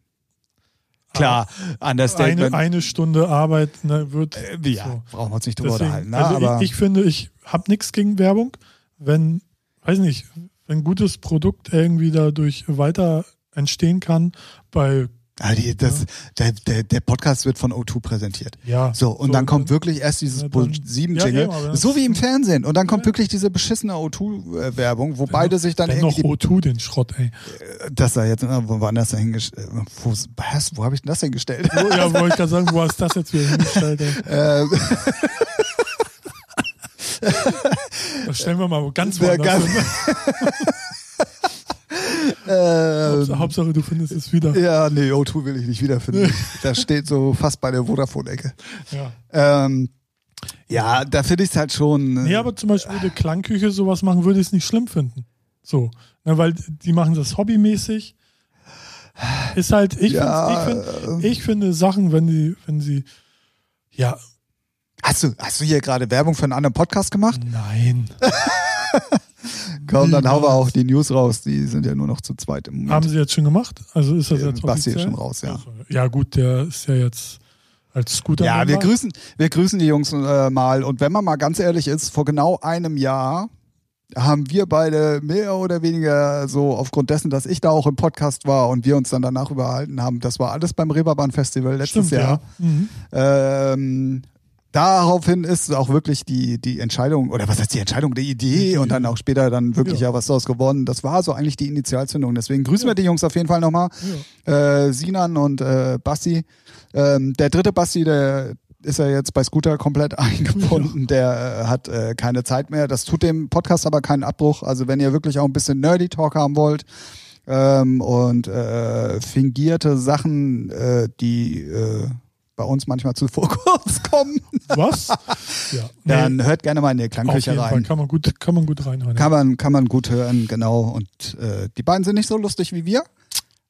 Klar, Understatement. Eine, eine Stunde Arbeit ne, wird. äh, ja, so. brauchen wir uns nicht drüber Deswegen, unterhalten. Ne? also aber ich, ich finde, ich habe nichts gegen Werbung, wenn, weiß nicht, wenn ein gutes Produkt irgendwie dadurch weiter entstehen kann, bei, Ah, die, das, der, der, der Podcast wird von O2 präsentiert. ja. So, und dann kommt wirklich erst dieses Ja, dann- Bull-7-Jingle, Ja, eben, aber das- so wie im Fernsehen. Und dann kommt Ja. wirklich diese beschissene O2-Werbung, wo beide sich dann noch irgendwie, O2 den Schrott, ey. das da jetzt, äh, wo woanders da hingestellt, wo, was, wo habe ich denn das denn gestellt? Wo, ja, wollte ich gerade sagen, wo hast du das jetzt wieder hingestellt, ey? Das stellen wir mal ganz Der woanders ganz- hin. ähm, Hauptsache, du findest es wieder. Ja, nee, O2 will ich nicht wiederfinden. das steht so fast bei der Vodafone-Ecke. Ja. Ähm, ja, da finde ich es halt schon. äh, Nee, aber zum Beispiel würde Klangküche sowas machen, würde ich es nicht schlimm finden. So. Ne, weil die machen das hobbymäßig. Ist halt, ich, Ja, ich, find, ich finde Sachen, wenn die, wenn sie, ja, hast, du, hast du hier gerade Werbung für einen anderen Podcast gemacht? nein. Komm, dann hauen wir auch die News raus. Die sind ja nur noch zu zweit im Moment. Haben sie jetzt schon gemacht? Also ist das jetzt Basti ist schon raus, ja. Also, ja gut, der ist ja jetzt als Scooter. ja, wir grüßen, wir grüßen die Jungs äh, mal. Und wenn man mal ganz ehrlich ist, vor genau einem Jahr haben wir beide mehr oder weniger so aufgrund dessen, dass ich da auch im Podcast war und wir uns dann danach überhalten haben, das war alles beim Reeperbahn Festival letztes Stimmt, Jahr. ja. Mhm. Ähm, daraufhin ist auch wirklich die, die Entscheidung, oder was heißt die Entscheidung, die Idee und dann auch später dann wirklich Ja. ja, was daraus geworden. Das war so eigentlich die Initialzündung. Deswegen grüßen Ja. wir die Jungs auf jeden Fall nochmal. Ja. Äh, Sinan und äh, Basti. Ähm, der dritte Basti, der ist ja jetzt bei Scooter komplett eingebunden. Der äh, hat äh, keine Zeit mehr. Das tut dem Podcast aber keinen Abbruch. Also wenn ihr wirklich auch ein bisschen Nerdy Talk haben wollt ähm, und äh, fingierte Sachen, äh, die äh, bei uns manchmal zu kurz kommen, Was? Ja. Nee, dann hört gerne mal in die Klangküche jeden Fall rein. kann man gut, kann man gut reinhören. Kann man, kann man gut hören, genau. Und äh, die beiden sind nicht so lustig wie wir,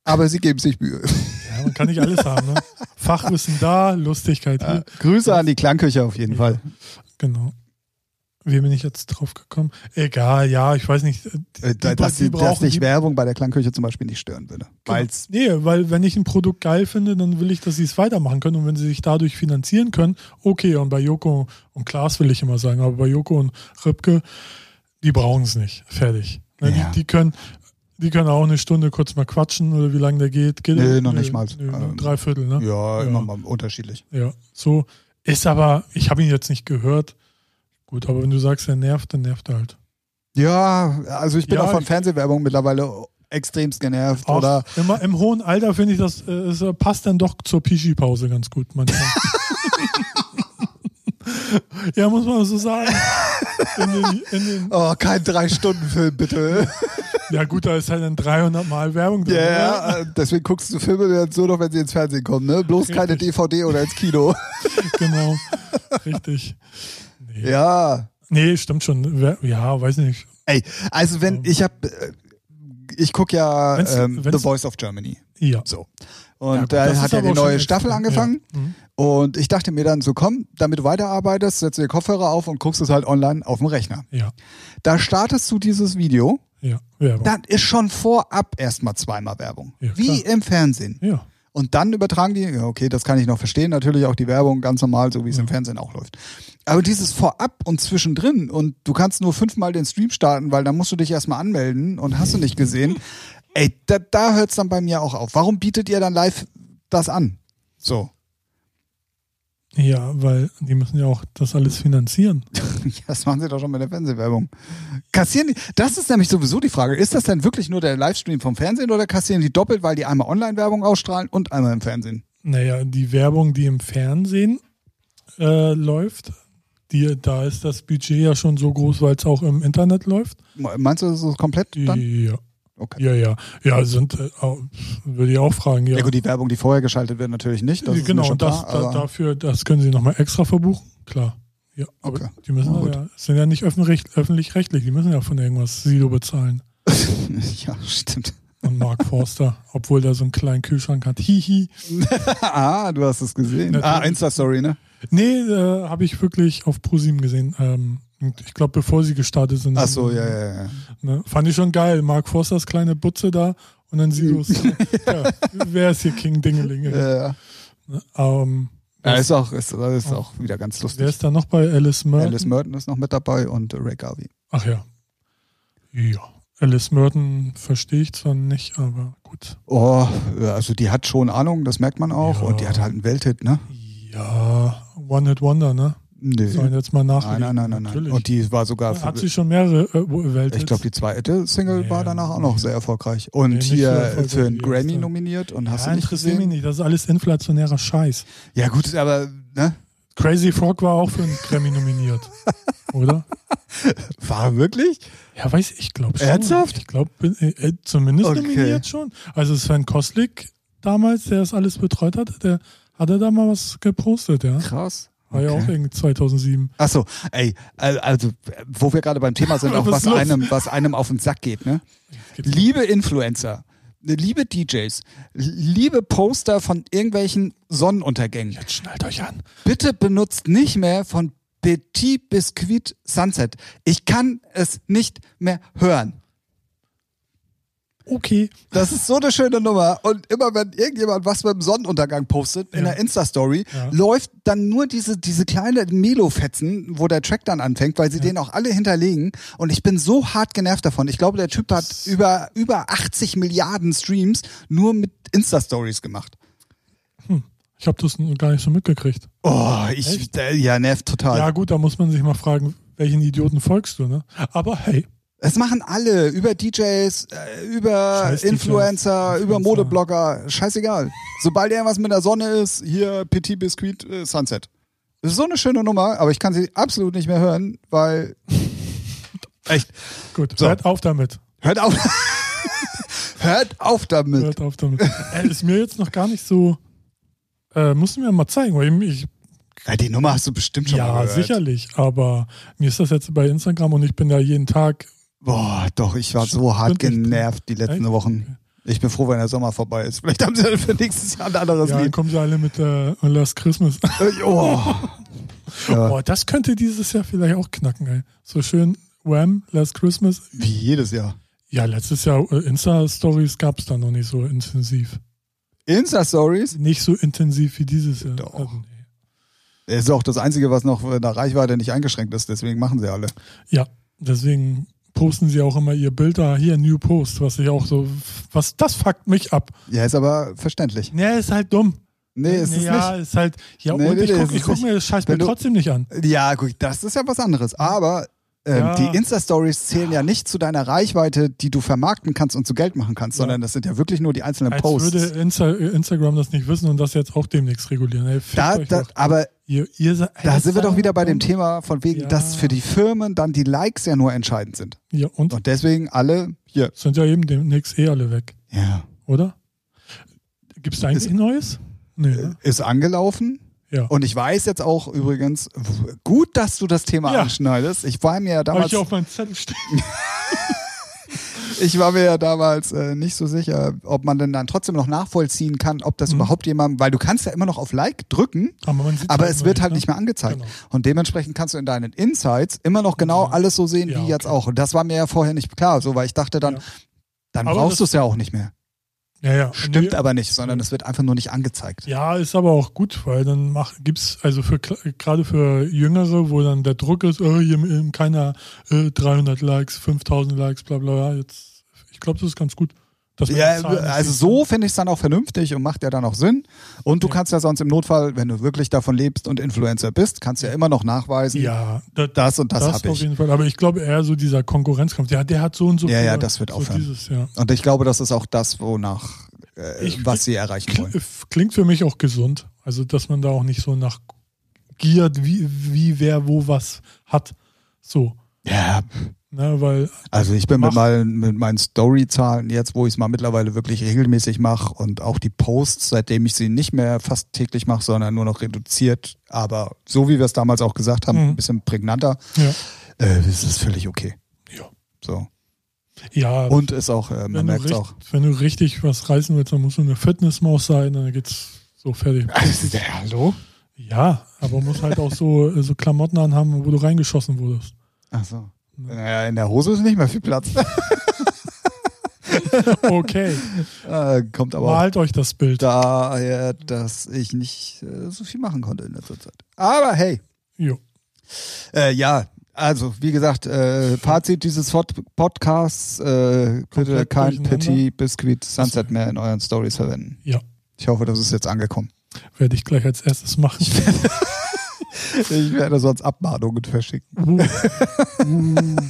aber sie geben sich Mühe. Ja, man kann nicht alles haben. Ne? Fachwissen da, Lustigkeit hier. Grüße an die Klangküche auf jeden Fall. Genau. Wie bin ich jetzt drauf gekommen? Egal, ja, ich weiß nicht. Äh, Die- dass, die die, dass brauchen die- Werbung bei der Klangküche zum Beispiel nicht stören würde. Weil's, Nee, weil wenn ich ein Produkt geil finde, dann will ich, dass sie es weitermachen können. Und wenn sie sich dadurch finanzieren können, okay. Und bei Joko und Klaas will ich immer sagen, aber bei Joko und Ripke, die brauchen es nicht. Fertig. Ne, Ja. die, die können. Die können auch eine Stunde kurz mal quatschen oder wie lange der geht. geht Nee, noch nicht mal. Nö, Ähm, drei Viertel, ne? ja, Ja. immer mal unterschiedlich. Ja, so ist aber, ich habe ihn jetzt nicht gehört. Gut, aber wenn du sagst, er nervt, dann nervt er halt. Ja, also ich bin Ja, auch von Fernsehwerbung mittlerweile extremst genervt. Auch Oder immer im hohen Alter finde ich, das äh, es passt dann doch zur Pischi-Pause ganz gut manchmal. ja, muss man so sagen. In den, in den, oh, kein Drei-Stunden-Film, bitte. ja gut, da ist halt dann 300 Mal Werbung Ja, drin. ne? yeah, deswegen guckst du Filme jetzt nur noch, wenn sie ins Fernsehen kommen, ne? Bloß keine Richtig. DVD oder ins Kino. Genau, richtig. Nee. ja. nee, stimmt schon. Ja, weiß nicht. Ey, also wenn ich hab, äh, ich gucke ja Wenn's- ähm, wenn's- The Voice of Germany. Ja. So. Ja, Und gut, da hat ja die neue. Staffel angefangen. Ja. Mhm. Und ich dachte mir dann so, komm, damit du weiterarbeitest, setzt du dir Kopfhörer auf und guckst es halt online auf dem Rechner. Ja, Da startest du dieses Video, ja, Werbung. dann ist schon vorab erstmal zweimal Werbung. Ja, Wie im Fernsehen. ja. Und dann übertragen die, ja, okay, das kann ich noch verstehen, natürlich auch die Werbung ganz normal, so wie es im Fernsehen auch läuft. Aber dieses Vorab und zwischendrin und du kannst nur fünfmal den Stream starten, weil dann musst du dich erstmal anmelden und hast du nicht gesehen. Ey, da, da hört es dann bei mir auch auf. Warum bietet ihr dann live das an? So. Ja, weil die müssen ja auch das alles finanzieren. Das machen sie doch schon mit der Fernsehwerbung. Kassieren die, das ist nämlich sowieso die Frage. Ist das denn wirklich nur der Livestream vom Fernsehen oder kassieren die doppelt, weil die einmal Online-Werbung ausstrahlen und einmal im Fernsehen? Naja, die Werbung, die im Fernsehen äh, läuft, die, da ist das Budget ja schon so groß, weil es auch im Internet läuft. Meinst du, das ist komplett dann? Ja, Okay. ja, ja. Ja, sind, äh, würde ich auch fragen, ja. Ja gut, die Werbung, die vorher geschaltet wird, natürlich nicht. Das genau, und das, klar, da, dafür, das können sie nochmal extra verbuchen, klar. Ja, aber Okay. die müssen gut. ja, sind ja nicht öffentlich- öffentlich-rechtlich, die müssen ja von irgendwas Silo bezahlen. ja, stimmt. Und Mark Forster, obwohl der so einen kleinen Kühlschrank hat. Hihi. ah, du hast es gesehen. Natürlich. Ah, Insta-Story, ne? Nee, äh, habe ich wirklich auf ProSieben gesehen. Ähm, und ich glaube, bevor sie gestartet sind. Ach so, ja, ja, ja. Ne? Fand ich schon geil. Mark Forsters kleine Butze da und dann Silos. ja, wer ist hier King Dingelinge? Ja, Ne? Ähm, ja ist auch, ist, ist auch wieder ganz wer lustig. ist da noch bei Alice Merton? Alice Merton ist noch mit dabei und Ray Garvey. Ach ja. Ja. Alice Merton verstehe ich zwar nicht, aber gut. Oh, ja, also die hat schon Ahnung, das merkt man auch. Ja. Und die hat halt einen Welthit, ne? Ja, One Hit Wonder, ne? Nee. Sollen jetzt mal nach. Nein, nein, nein, nein, nein. Und die war sogar, Hat für, sie schon mehrere äh, Welthits? ich glaube, die zweite Single Nee, war danach auch noch nee. sehr erfolgreich. Und Nee, hier erfolgreich für einen Grammy erste. nominiert und hast ja, du nicht interessiert mich gesehen? nicht. Das ist alles inflationärer Scheiß. Ja gut, aber ne? Crazy Frog war auch für einen Grammy nominiert. Oder? War wirklich? Ja, weiß ich, ich glaube schon. Ernsthaft? Ich glaube, äh, äh, zumindest Okay. nominiert schon. Also Sven Koslik damals, der das alles betreut hat, der hatte da mal was gepostet, ja. Krass. War ja auch irgendwie 2007. Achso, ey, al- also wo wir gerade beim Thema sind, auch Was was einem, was einem auf den Sack geht, ne? Liebe Influencer, liebe DJs, liebe Poster von irgendwelchen Sonnenuntergängen, Jetzt schnallt euch an. bitte benutzt nicht mehr von Petit Biscuit Sunset. Ich kann es nicht mehr hören. Okay. Das ist so eine schöne Nummer. Und immer wenn irgendjemand was mit dem Sonnenuntergang postet in Ja. der Insta-Story, Ja. läuft dann nur diese, diese kleine Melo-Fetzen, wo der Track dann anfängt, weil sie den auch alle hinterlegen. Und ich bin so hart genervt davon. Ich glaube, der Typ hat über, über 80 Milliarden Streams nur mit Insta-Stories gemacht. Ich habe das gar nicht so mitgekriegt. Oh, ich, äh, ja, nervt total. Ja, gut, da muss man sich mal fragen, welchen Idioten folgst du, ne? Aber hey, Das machen alle, über DJs, äh, über Scheiß DJs, Influencer, über. Modeblogger, scheißegal. Sobald irgendwas mit der Sonne ist, hier Petit Biscuit äh, Sunset. Das ist so eine schöne Nummer, aber ich kann sie absolut nicht mehr hören, weil. Echt. gut, So. hört auf damit. Hört auf. Hört auf damit. Hört auf damit. äh, ist mir jetzt noch gar nicht so. Äh, musst du mir mal zeigen, weil ich, Ja, die Nummer hast du bestimmt schon mal ja, gehört. sicherlich, aber mir ist das jetzt bei Instagram und ich bin da jeden Tag. Boah, doch, ich war so hart genervt die letzten? Wochen. Ich bin froh, wenn der Sommer vorbei ist. Vielleicht haben sie dann für nächstes Jahr ein anderes Ja, dann Lied. kommen sie alle mit äh, Last Christmas. Äh, Oh. Ja. Boah, das könnte dieses Jahr vielleicht auch knacken, ey. So schön Wham, Last Christmas. Wie jedes Jahr. Ja, letztes Jahr äh, Insta-Stories gab es da noch nicht so intensiv. Insta-Stories Nicht so intensiv wie dieses Jahr. Doch. Also, nee. ist auch das Einzige, was noch in der Reichweite nicht eingeschränkt ist. Deswegen machen sie alle. Ja, deswegen posten sie auch immer ihr Bild da, hier New Post, was ich auch so, was, das fuckt mich ab. Ja, ist aber verständlich. Nee, ist halt dumm. Nee, ist es ja, nicht. ist halt, ja, Nee, und nee, ich nee, guck, ich mir das Scheiß Wenn mir du- trotzdem nicht an. Ja, gut, das ist ja was anderes. Aber ähm, Ja. die Insta-Stories zählen ja nicht zu deiner Reichweite, die du vermarkten kannst und zu Geld machen kannst, Ja. sondern das sind ja wirklich nur die einzelnen Als Posts. würde Insta Instagram das nicht wissen und das jetzt auch demnächst regulieren. Ey, Da, da, aber ihr, ihr da sind wir doch wieder bei dem. Thema, von wegen, Ja. dass für die Firmen dann die Likes ja nur entscheidend sind. Ja, und Und deswegen alle hier. sind ja eben demnächst eh alle weg, Ja. oder? Gibt es da eigentlich Ist- Neues? Nee, ne? Ist angelaufen. Ja. Und ich weiß jetzt auch übrigens, gut, dass du das Thema Ja. anschneidest. Ich war mir ja damals, ich hier auf meinem Zettel stehen. ich war mir ja damals äh, nicht so sicher, ob man denn dann trotzdem noch nachvollziehen kann, ob das Mhm. überhaupt jemand, weil du kannst ja immer noch auf Like drücken, Aber, aber halt es wird halt ne? nicht mehr angezeigt. Genau. Und dementsprechend kannst du in deinen Insights immer noch genau Ja. alles so sehen Ja, wie jetzt okay. auch. Und das war mir ja vorher nicht klar, so weil ich dachte dann, Ja. dann Aber brauchst du es ja auch nicht mehr. Ja, ja. Stimmt aber nicht, sondern es wird einfach nur nicht angezeigt. Ja, ist aber auch gut, weil dann mach, gibt's also für gerade für Jüngere, wo dann der Druck ist, oh, hier keiner äh, 300 Likes, 5000 Likes, bla bla. bla. Jetzt, ich glaube, das ist ganz gut. Ja, also so finde ich es dann auch vernünftig und macht ja dann auch Sinn. Und du Ja. kannst ja sonst im Notfall, wenn du wirklich davon lebst und Influencer bist, kannst ja immer noch nachweisen, Ja, das, das und das, das, habe auf ich. jeden Fall. Aber ich glaube eher so dieser Konkurrenzkampf. Ja, der hat so und so. Ja, ja, das wird so aufhören. Dieses, ja. Und ich glaube, das ist auch das, wonach, äh, Ich- was sie erreichen wollen. Klingt, klingt für mich auch gesund. Also, dass man da auch nicht so nach giert, wie, wie wer wo was hat. So. Ja, Ne, weil also ich bin mit, meinen, mit meinen Story-Zahlen jetzt, wo ich es mal mittlerweile wirklich regelmäßig mache und auch die Posts, seitdem ich sie nicht mehr fast täglich mache, sondern nur noch reduziert, aber so wie wir es damals auch gesagt haben, Mhm. ein bisschen prägnanter, Ja. äh, ist es völlig okay. Ja. So. Ja, Und ist auch, äh, man merkt es auch. wenn du richtig was reißen willst, dann musst du eine Fitnessmaus sein, dann geht's so fertig. Ja, hallo? Ja, aber muss halt auch so, äh, so Klamotten anhaben, wo du reingeschossen wurdest. Ach so. Naja, in der Hose ist nicht mehr viel Platz. Okay, äh, kommt aber auch malt euch das Bild. daher, dass ich nicht äh, so viel machen konnte in letzter Zeit. Aber hey, Jo. äh, ja, also wie gesagt, äh, Fazit dieses Pod Podcasts, äh, bitte kein. Pity Biscuit Sunset mehr in euren Stories verwenden. Ja, Ich hoffe, das ist jetzt angekommen. werde ich gleich als erstes machen. Ich werde sonst Abmahnungen verschicken. Uh, uh.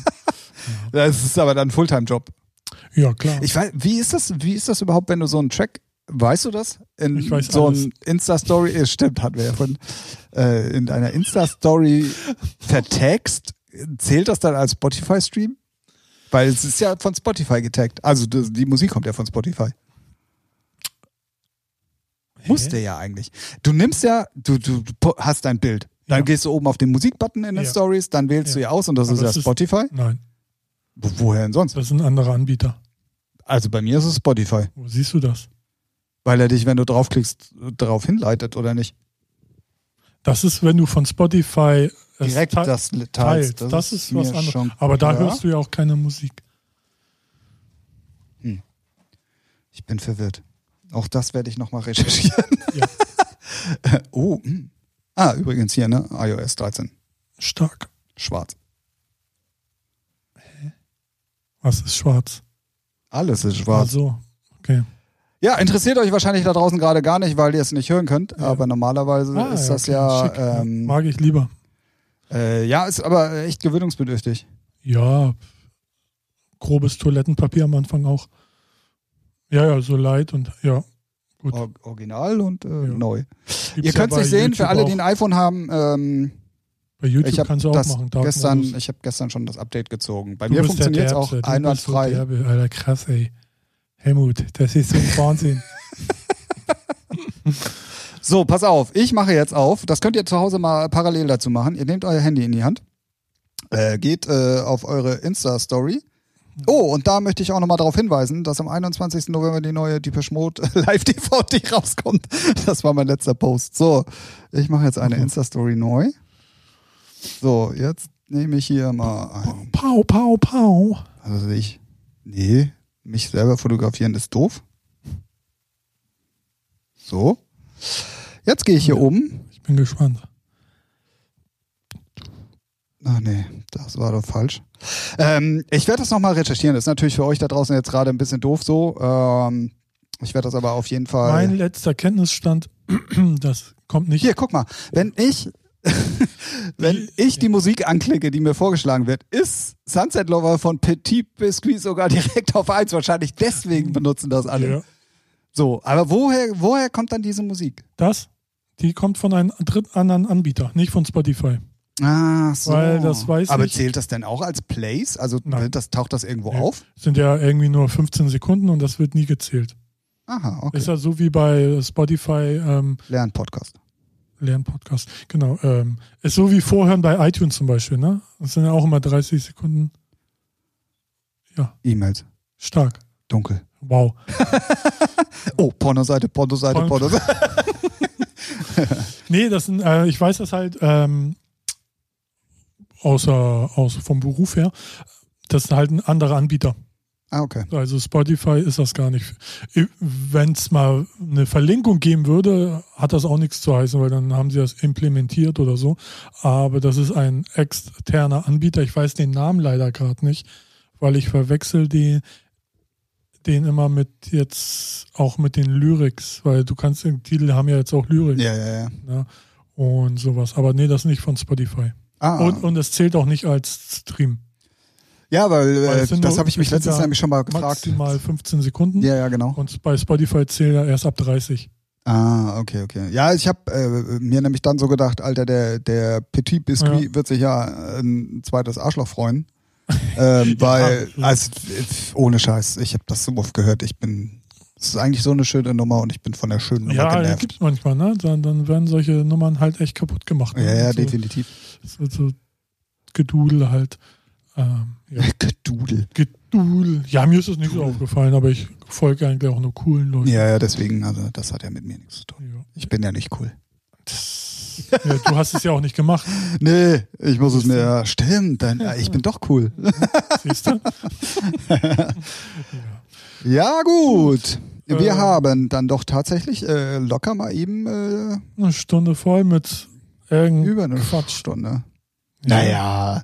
Das ist aber dann ein Fulltime-Job. Ja, klar. Ich weiß, wie ist das, wie ist das überhaupt, wenn du so einen Track, weißt du das? In Ich weiß so ein Insta-Story, äh, stimmt, hatten wir ja von, äh, in deiner Insta-Story vertagst, zählt das dann als Spotify-Stream? Weil es ist ja von Spotify getaggt. Also das, die Musik kommt ja von Spotify. Musste ja eigentlich. Du nimmst ja, du, du, hast dein Bild. Dann Ja. gehst du oben auf den Musikbutton in den Ja. Stories, dann wählst du Ja. aus und das Aber ist ja ist- Spotify. Nein, Wo, woher denn sonst? das ist ein anderer Anbieter. Also bei mir ist es Spotify. Wo siehst du das? Weil er dich, wenn du draufklickst, darauf hinleitet oder nicht. Das ist, wenn du von Spotify Direkt te- das teilst. teilst. Das, ist was mir anderes. schon Aber da hörst du ja auch keine Musik. Ich bin verwirrt. Auch das werde ich nochmal recherchieren. Ja. oh. hm. Ah, übrigens hier, ne? iOS 13. Stark. Schwarz. Was ist schwarz? Alles ist schwarz. Also, okay. Ja, interessiert euch wahrscheinlich da draußen gerade gar nicht, weil ihr es nicht hören könnt. Ja. Aber normalerweise Ah, ist das okay, ja, ähm, Mag ich lieber. äh, ja, ist aber echt gewöhnungsbedürftig. Ja, grobes Toilettenpapier am Anfang auch. Ja, ja, so light und ja. Or original und äh, Ja. neu. Gibt's ihr ja könnt es bei nicht sehen, YouTube für alle, die ein iPhone haben. Ähm, Bei YouTube ich habe kannst du auch das machen. Dark gestern, Modus. ich habe gestern schon das Update gezogen. Bei Du mir funktioniert es auch bist so einwandfrei. derbe. Alter, krass, ey. Helmut, das ist so ein Wahnsinn. So, pass auf, ich mache jetzt auf. Das könnt ihr zu Hause mal parallel dazu machen. Ihr nehmt euer Handy in die Hand, äh, geht äh, auf eure Insta-Story. Oh, und da möchte ich auch nochmal darauf hinweisen, dass am 21. November die neue Deepesh Mode Live-DVD rauskommt. Das war mein letzter Post. So, ich mache jetzt eine Mhm. Insta-Story neu. So, jetzt nehme ich hier mal ein. Pau, pau, pau. Also ich. Nee, mich selber fotografieren ist doof. So. Jetzt gehe ich hier Ja. um. Ich bin gespannt. Ach nee, das war doch falsch. Ähm, ich werde das nochmal recherchieren. Das ist natürlich für euch da draußen jetzt gerade ein bisschen doof so. Ähm, ich werde das aber auf jeden Fall. Mein letzter Kenntnisstand, das kommt nicht. Hier, guck mal. Wenn ich, wenn Die- ich die Musik anklicke, die mir vorgeschlagen wird, ist Sunset Lover von Petit Biscuit sogar direkt auf eins. Wahrscheinlich deswegen benutzen das alle. Ja. So, aber woher, woher kommt dann diese Musik? Das, die kommt von einem dritt anderen Anbieter, nicht von Spotify. Ah, so. Weil das weiß aber ich- zählt das denn auch als Plays? Also Nein. das, taucht das irgendwo Nee. auf? Sind ja irgendwie nur 15 Sekunden und das wird nie gezählt. Aha, okay. Ist ja so wie bei Spotify ähm, Lernpodcast. Lernpodcast. Genau. Ähm, ist so wie Vorhören bei iTunes zum Beispiel, ne? Das sind ja auch immer 30 Sekunden. E-Mails. Stark. Dunkel. Wow. Oh, Pornoseite, Pornoseite, Porn- Pornoseite. Nee, das sind, äh, ich weiß das halt ähm, außer, außer vom Beruf her. Das ist halt ein anderer Anbieter. Ah, okay. Also Spotify ist das gar nicht. Wenn es mal eine Verlinkung geben würde, hat das auch nichts zu heißen, weil dann haben sie das implementiert oder so. Aber das ist ein externer Anbieter. Ich weiß den Namen leider gerade nicht, weil ich verwechsel die, den immer mit jetzt auch mit den Lyrics, weil du kannst, die Titel haben ja jetzt auch Lyrics Ja, ja, ja. ne? und sowas. Aber nee, das ist nicht von Spotify. Ah, Und, und es zählt auch nicht als Stream. ja, weil, Weil äh, es sind das habe ich mich letztens nämlich schon mal gefragt. Maximal 15 Sekunden. Ja, ja, genau. Und bei Spotify zählt er erst ab 30. Ah, okay, okay. Ja, ich habe äh, mir nämlich dann so gedacht, Alter, der, der Petit Biscuit Ja. wird sich ja ein zweites Arschloch freuen. ähm, weil, Ja. also, äh, ohne Scheiß, ich habe das so oft gehört. Ich bin, es ist eigentlich so eine schöne Nummer und ich bin von der schönen Nummer Ja, genervt. gibt es manchmal, ne? Dann, dann werden solche Nummern halt echt kaputt gemacht. Ne? Ja, ja, so, definitiv. Wird so Gedudel halt. Ähm, ja. Gedudel. Gedudel. Ja, mir ist es nicht so aufgefallen, aber ich folge eigentlich auch nur coolen Leuten. Ja, ja, deswegen, also das hat ja mit mir nichts zu tun. Ja. Ich bin ja nicht cool. Ja, du hast es ja auch nicht gemacht, Nee, ich muss es mir, ja, stimmt, dann, ja, ich bin doch cool. siehst du? Ja, gut. Wir Äh. haben dann doch tatsächlich äh, locker mal eben äh, Eine Stunde voll mit irgendeinem über eine Quatsch. Stunde. Naja,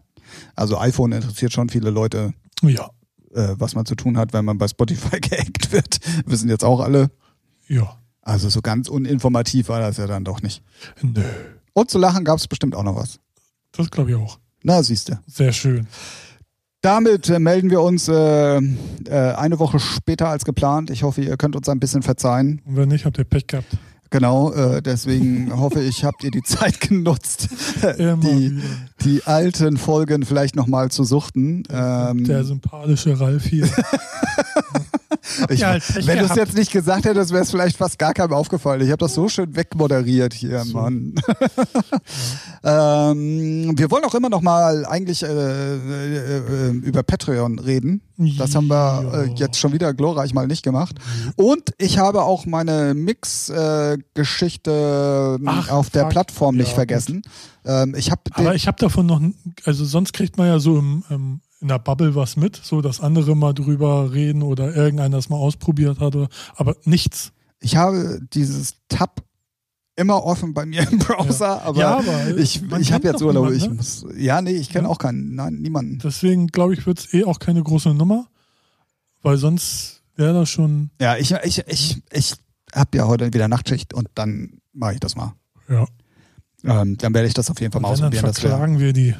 also iPhone interessiert schon viele Leute, Ja, äh, was man zu tun hat, wenn man bei Spotify gehackt wird. Wissen jetzt auch alle. ja. Also so ganz uninformativ war das ja dann doch nicht. Nö. Und zu lachen gab es bestimmt auch noch was. Das glaube ich auch. Na, siehst du. Sehr schön. Damit äh, melden wir uns äh, äh, eine Woche später als geplant. Ich hoffe, ihr könnt uns ein bisschen verzeihen. Und wenn nicht, habt ihr Pech gehabt. Genau, äh, deswegen hoffe ich, habt ihr die Zeit genutzt, die, die alten Folgen vielleicht nochmal zu suchten. Ähm, Der sympathische Ralf hier. ich, Pech wenn du es jetzt nicht gesagt hättest, wäre es vielleicht fast gar keinem aufgefallen. Ich habe das so schön wegmoderiert hier, So. Mann. ähm, wir wollen auch immer noch mal eigentlich äh, äh, äh, über Patreon reden. Das haben wir äh, Ja. jetzt schon wieder glorreich mal nicht gemacht. Und ich habe auch meine Mix-Geschichte Ach, auf der fuck. Plattform nicht Ja, vergessen. Ähm, ich habe Aber ich habe davon noch, also sonst kriegt man ja so im, im, in der Bubble was mit, so dass andere mal drüber reden oder irgendeiner das mal ausprobiert hat, oder, aber nichts. ich habe dieses Tab immer offen bei mir im Browser, aber, Ja, aber ich, ich habe jetzt Urlaub. niemanden, Ich ne? muss, ja, nee, ich kenne Ja. auch keinen, nein, niemanden. Deswegen glaube ich, wird es eh auch keine große Nummer, weil sonst wäre das schon, Ja, ich, ich, ich, ich habe ja heute wieder Nachtschicht und dann mache ich das mal. ja. Ähm, dann werde ich das auf jeden Fall mal Und dann ausprobieren. Wär- verklagen wir die.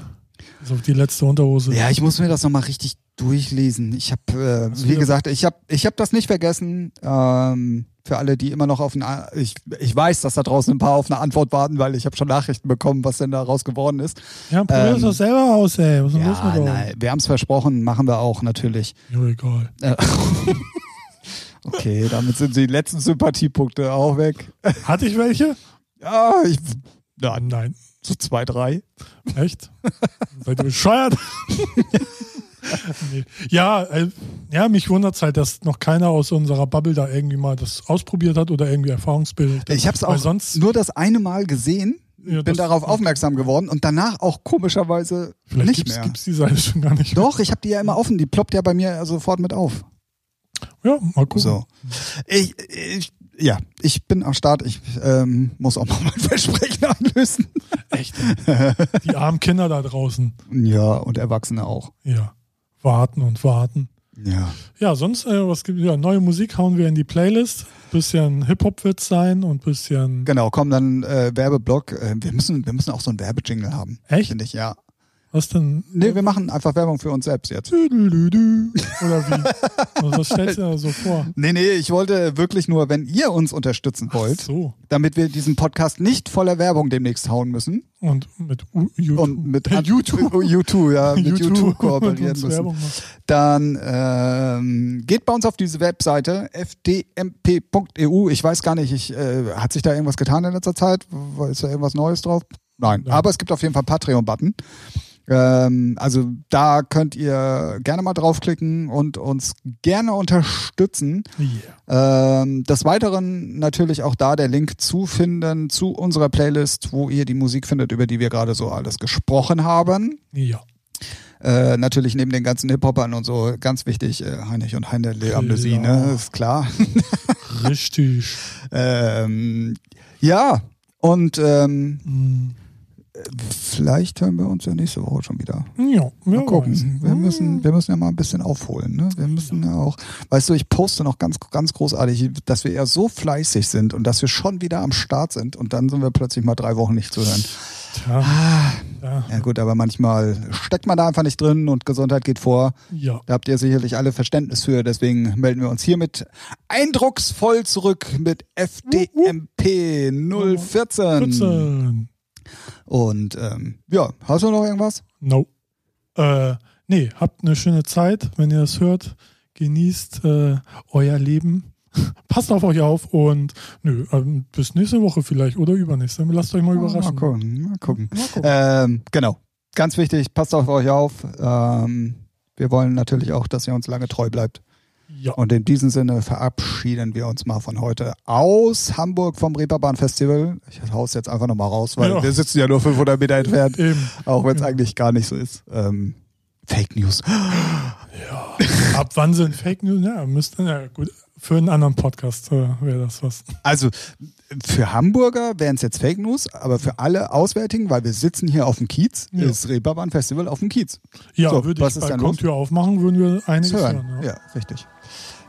Also die letzte Unterhose. ja, ich muss mir das nochmal richtig durchlesen. Ich habe, äh, wie gesagt, ich habe ich hab das nicht vergessen. Ähm, für alle, die immer noch auf eine, ich, ich weiß, dass da draußen ein paar auf eine Antwort warten, weil ich habe schon Nachrichten bekommen, was denn daraus geworden ist. Ja, probier Ähm, es doch selber aus, ey. Was Ja, nein, wir haben es versprochen, machen wir auch natürlich. Ja, egal. Äh, okay, damit sind die letzten Sympathiepunkte auch weg. Hatte ich welche? Ja, ich, ja, Nein. So zwei, drei. Echt? Seid ihr bescheuert? nee. Ja, äh, ja, mich wundert es halt, dass noch keiner aus unserer Bubble da irgendwie mal das ausprobiert hat oder irgendwie Erfahrungsbilder. Ich habe es auch sonst, nur das eine Mal gesehen, Ja, bin darauf aufmerksam geworden und danach auch komischerweise Vielleicht nicht gibt's, mehr. gibt's die Seite schon gar nicht. Doch, ich habe die ja immer offen. Die ploppt ja bei mir sofort mit auf. Ja, mal gucken. So. Ich, ich, ja, ich bin am Start. Ich ähm, muss auch noch mein Versprechen einlösen. Echt. Die armen Kinder da draußen. Ja, und Erwachsene auch. Ja. Warten und warten. Ja. Ja, sonst, äh, was gibt ja, neue Musik hauen wir in die Playlist. Bisschen Hip-Hop wird sein und bisschen. Genau, komm dann äh, Werbeblock. Äh, wir müssen, wir müssen auch so einen Werbejingle haben. Echt? Finde ich, ja. Was denn? Nee, wir machen einfach Werbung für uns selbst jetzt. Oder wie? Was- stellst du dir da so vor? Nee, nee, ich wollte wirklich nur, wenn ihr uns unterstützen wollt, so. damit wir diesen Podcast nicht voller Werbung demnächst hauen müssen Und mit U YouTube. und mit YouTube. YouTube, ja, mit YouTube, YouTube kooperieren müssen. Dann ähm, geht bei uns auf diese Webseite fdmp.eu. Ich weiß gar nicht, ich, äh, hat sich da irgendwas getan in letzter Zeit? Ist da irgendwas Neues drauf? Nein, Nein. aber es gibt auf jeden Fall einen Patreon-Button. Ähm, also da könnt ihr gerne mal draufklicken und uns gerne unterstützen. Yeah. Ähm, des Weiteren natürlich auch da der Link zu finden zu unserer Playlist, wo ihr die Musik findet, über die wir gerade so alles gesprochen haben. Ja. Äh, natürlich neben den ganzen Hip-Hopern und so ganz wichtig, äh, Heinrich und Heine Le Amnesie, ne? Ist klar. Richtig. ähm, ja, und ähm, Mm. Vielleicht hören wir uns ja nächste Woche schon wieder. Ja, Mal wer gucken. weiß. Wir müssen, wir müssen ja mal ein bisschen aufholen. Ne? Wir müssen ja auch, weißt du, ich poste noch ganz, ganz großartig, dass wir ja so fleißig sind und dass wir schon wieder am Start sind und dann sind wir plötzlich mal drei Wochen nicht zu hören. Tja, ja. Ja gut, aber manchmal steckt man da einfach nicht drin und Gesundheit geht vor. ja. Da habt ihr sicherlich alle Verständnis für, deswegen melden wir uns hiermit eindrucksvoll zurück mit FDMP 014. 14. Und ähm, ja, hast du noch irgendwas? No. Äh, nee, habt eine schöne Zeit, wenn ihr das hört. Genießt äh, euer Leben. Passt auf euch auf und nö, ähm, bis nächste Woche vielleicht oder übernächste. Lasst euch mal überraschen. Mal gucken, mal gucken. Mal gucken. Ähm, genau, ganz wichtig, passt auf euch auf. Ähm, wir wollen natürlich auch, dass ihr uns lange treu bleibt. Ja. Und in diesem Sinne verabschieden wir uns mal von heute aus Hamburg vom Reeperbahn Festival. Ich hau's jetzt einfach nochmal raus, weil Ja. wir sitzen ja nur 500 Meter entfernt, Eben. auch wenn es Ja. eigentlich gar nicht so ist. Ähm, Fake News. Ab wann sind Fake News? Ja, müsste, ja gut. Für einen anderen Podcast äh, wäre das was. Also für Hamburger wären es jetzt Fake News, aber für alle Auswärtigen, weil wir sitzen hier auf dem Kiez, Ja. ist Reeperbahn Festival auf dem Kiez. Ja, So, würde was ich los? Balkontür aufmachen, würden wir einiges hören. hören. ja. Ja, richtig.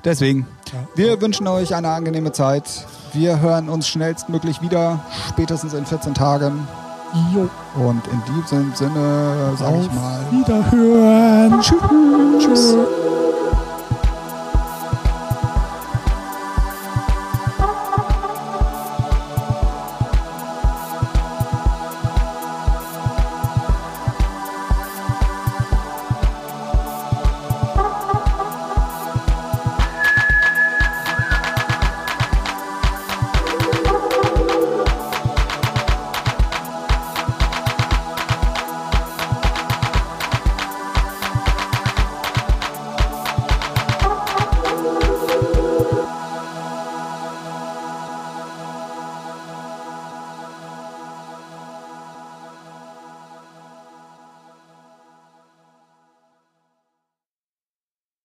Deswegen, Ja. wir wünschen euch eine angenehme Zeit. Wir hören uns schnellstmöglich wieder, spätestens in 14 Tagen. Jo. Und in diesem Sinne sage ich mal. Wiederhören. Tschüss. Tschüss.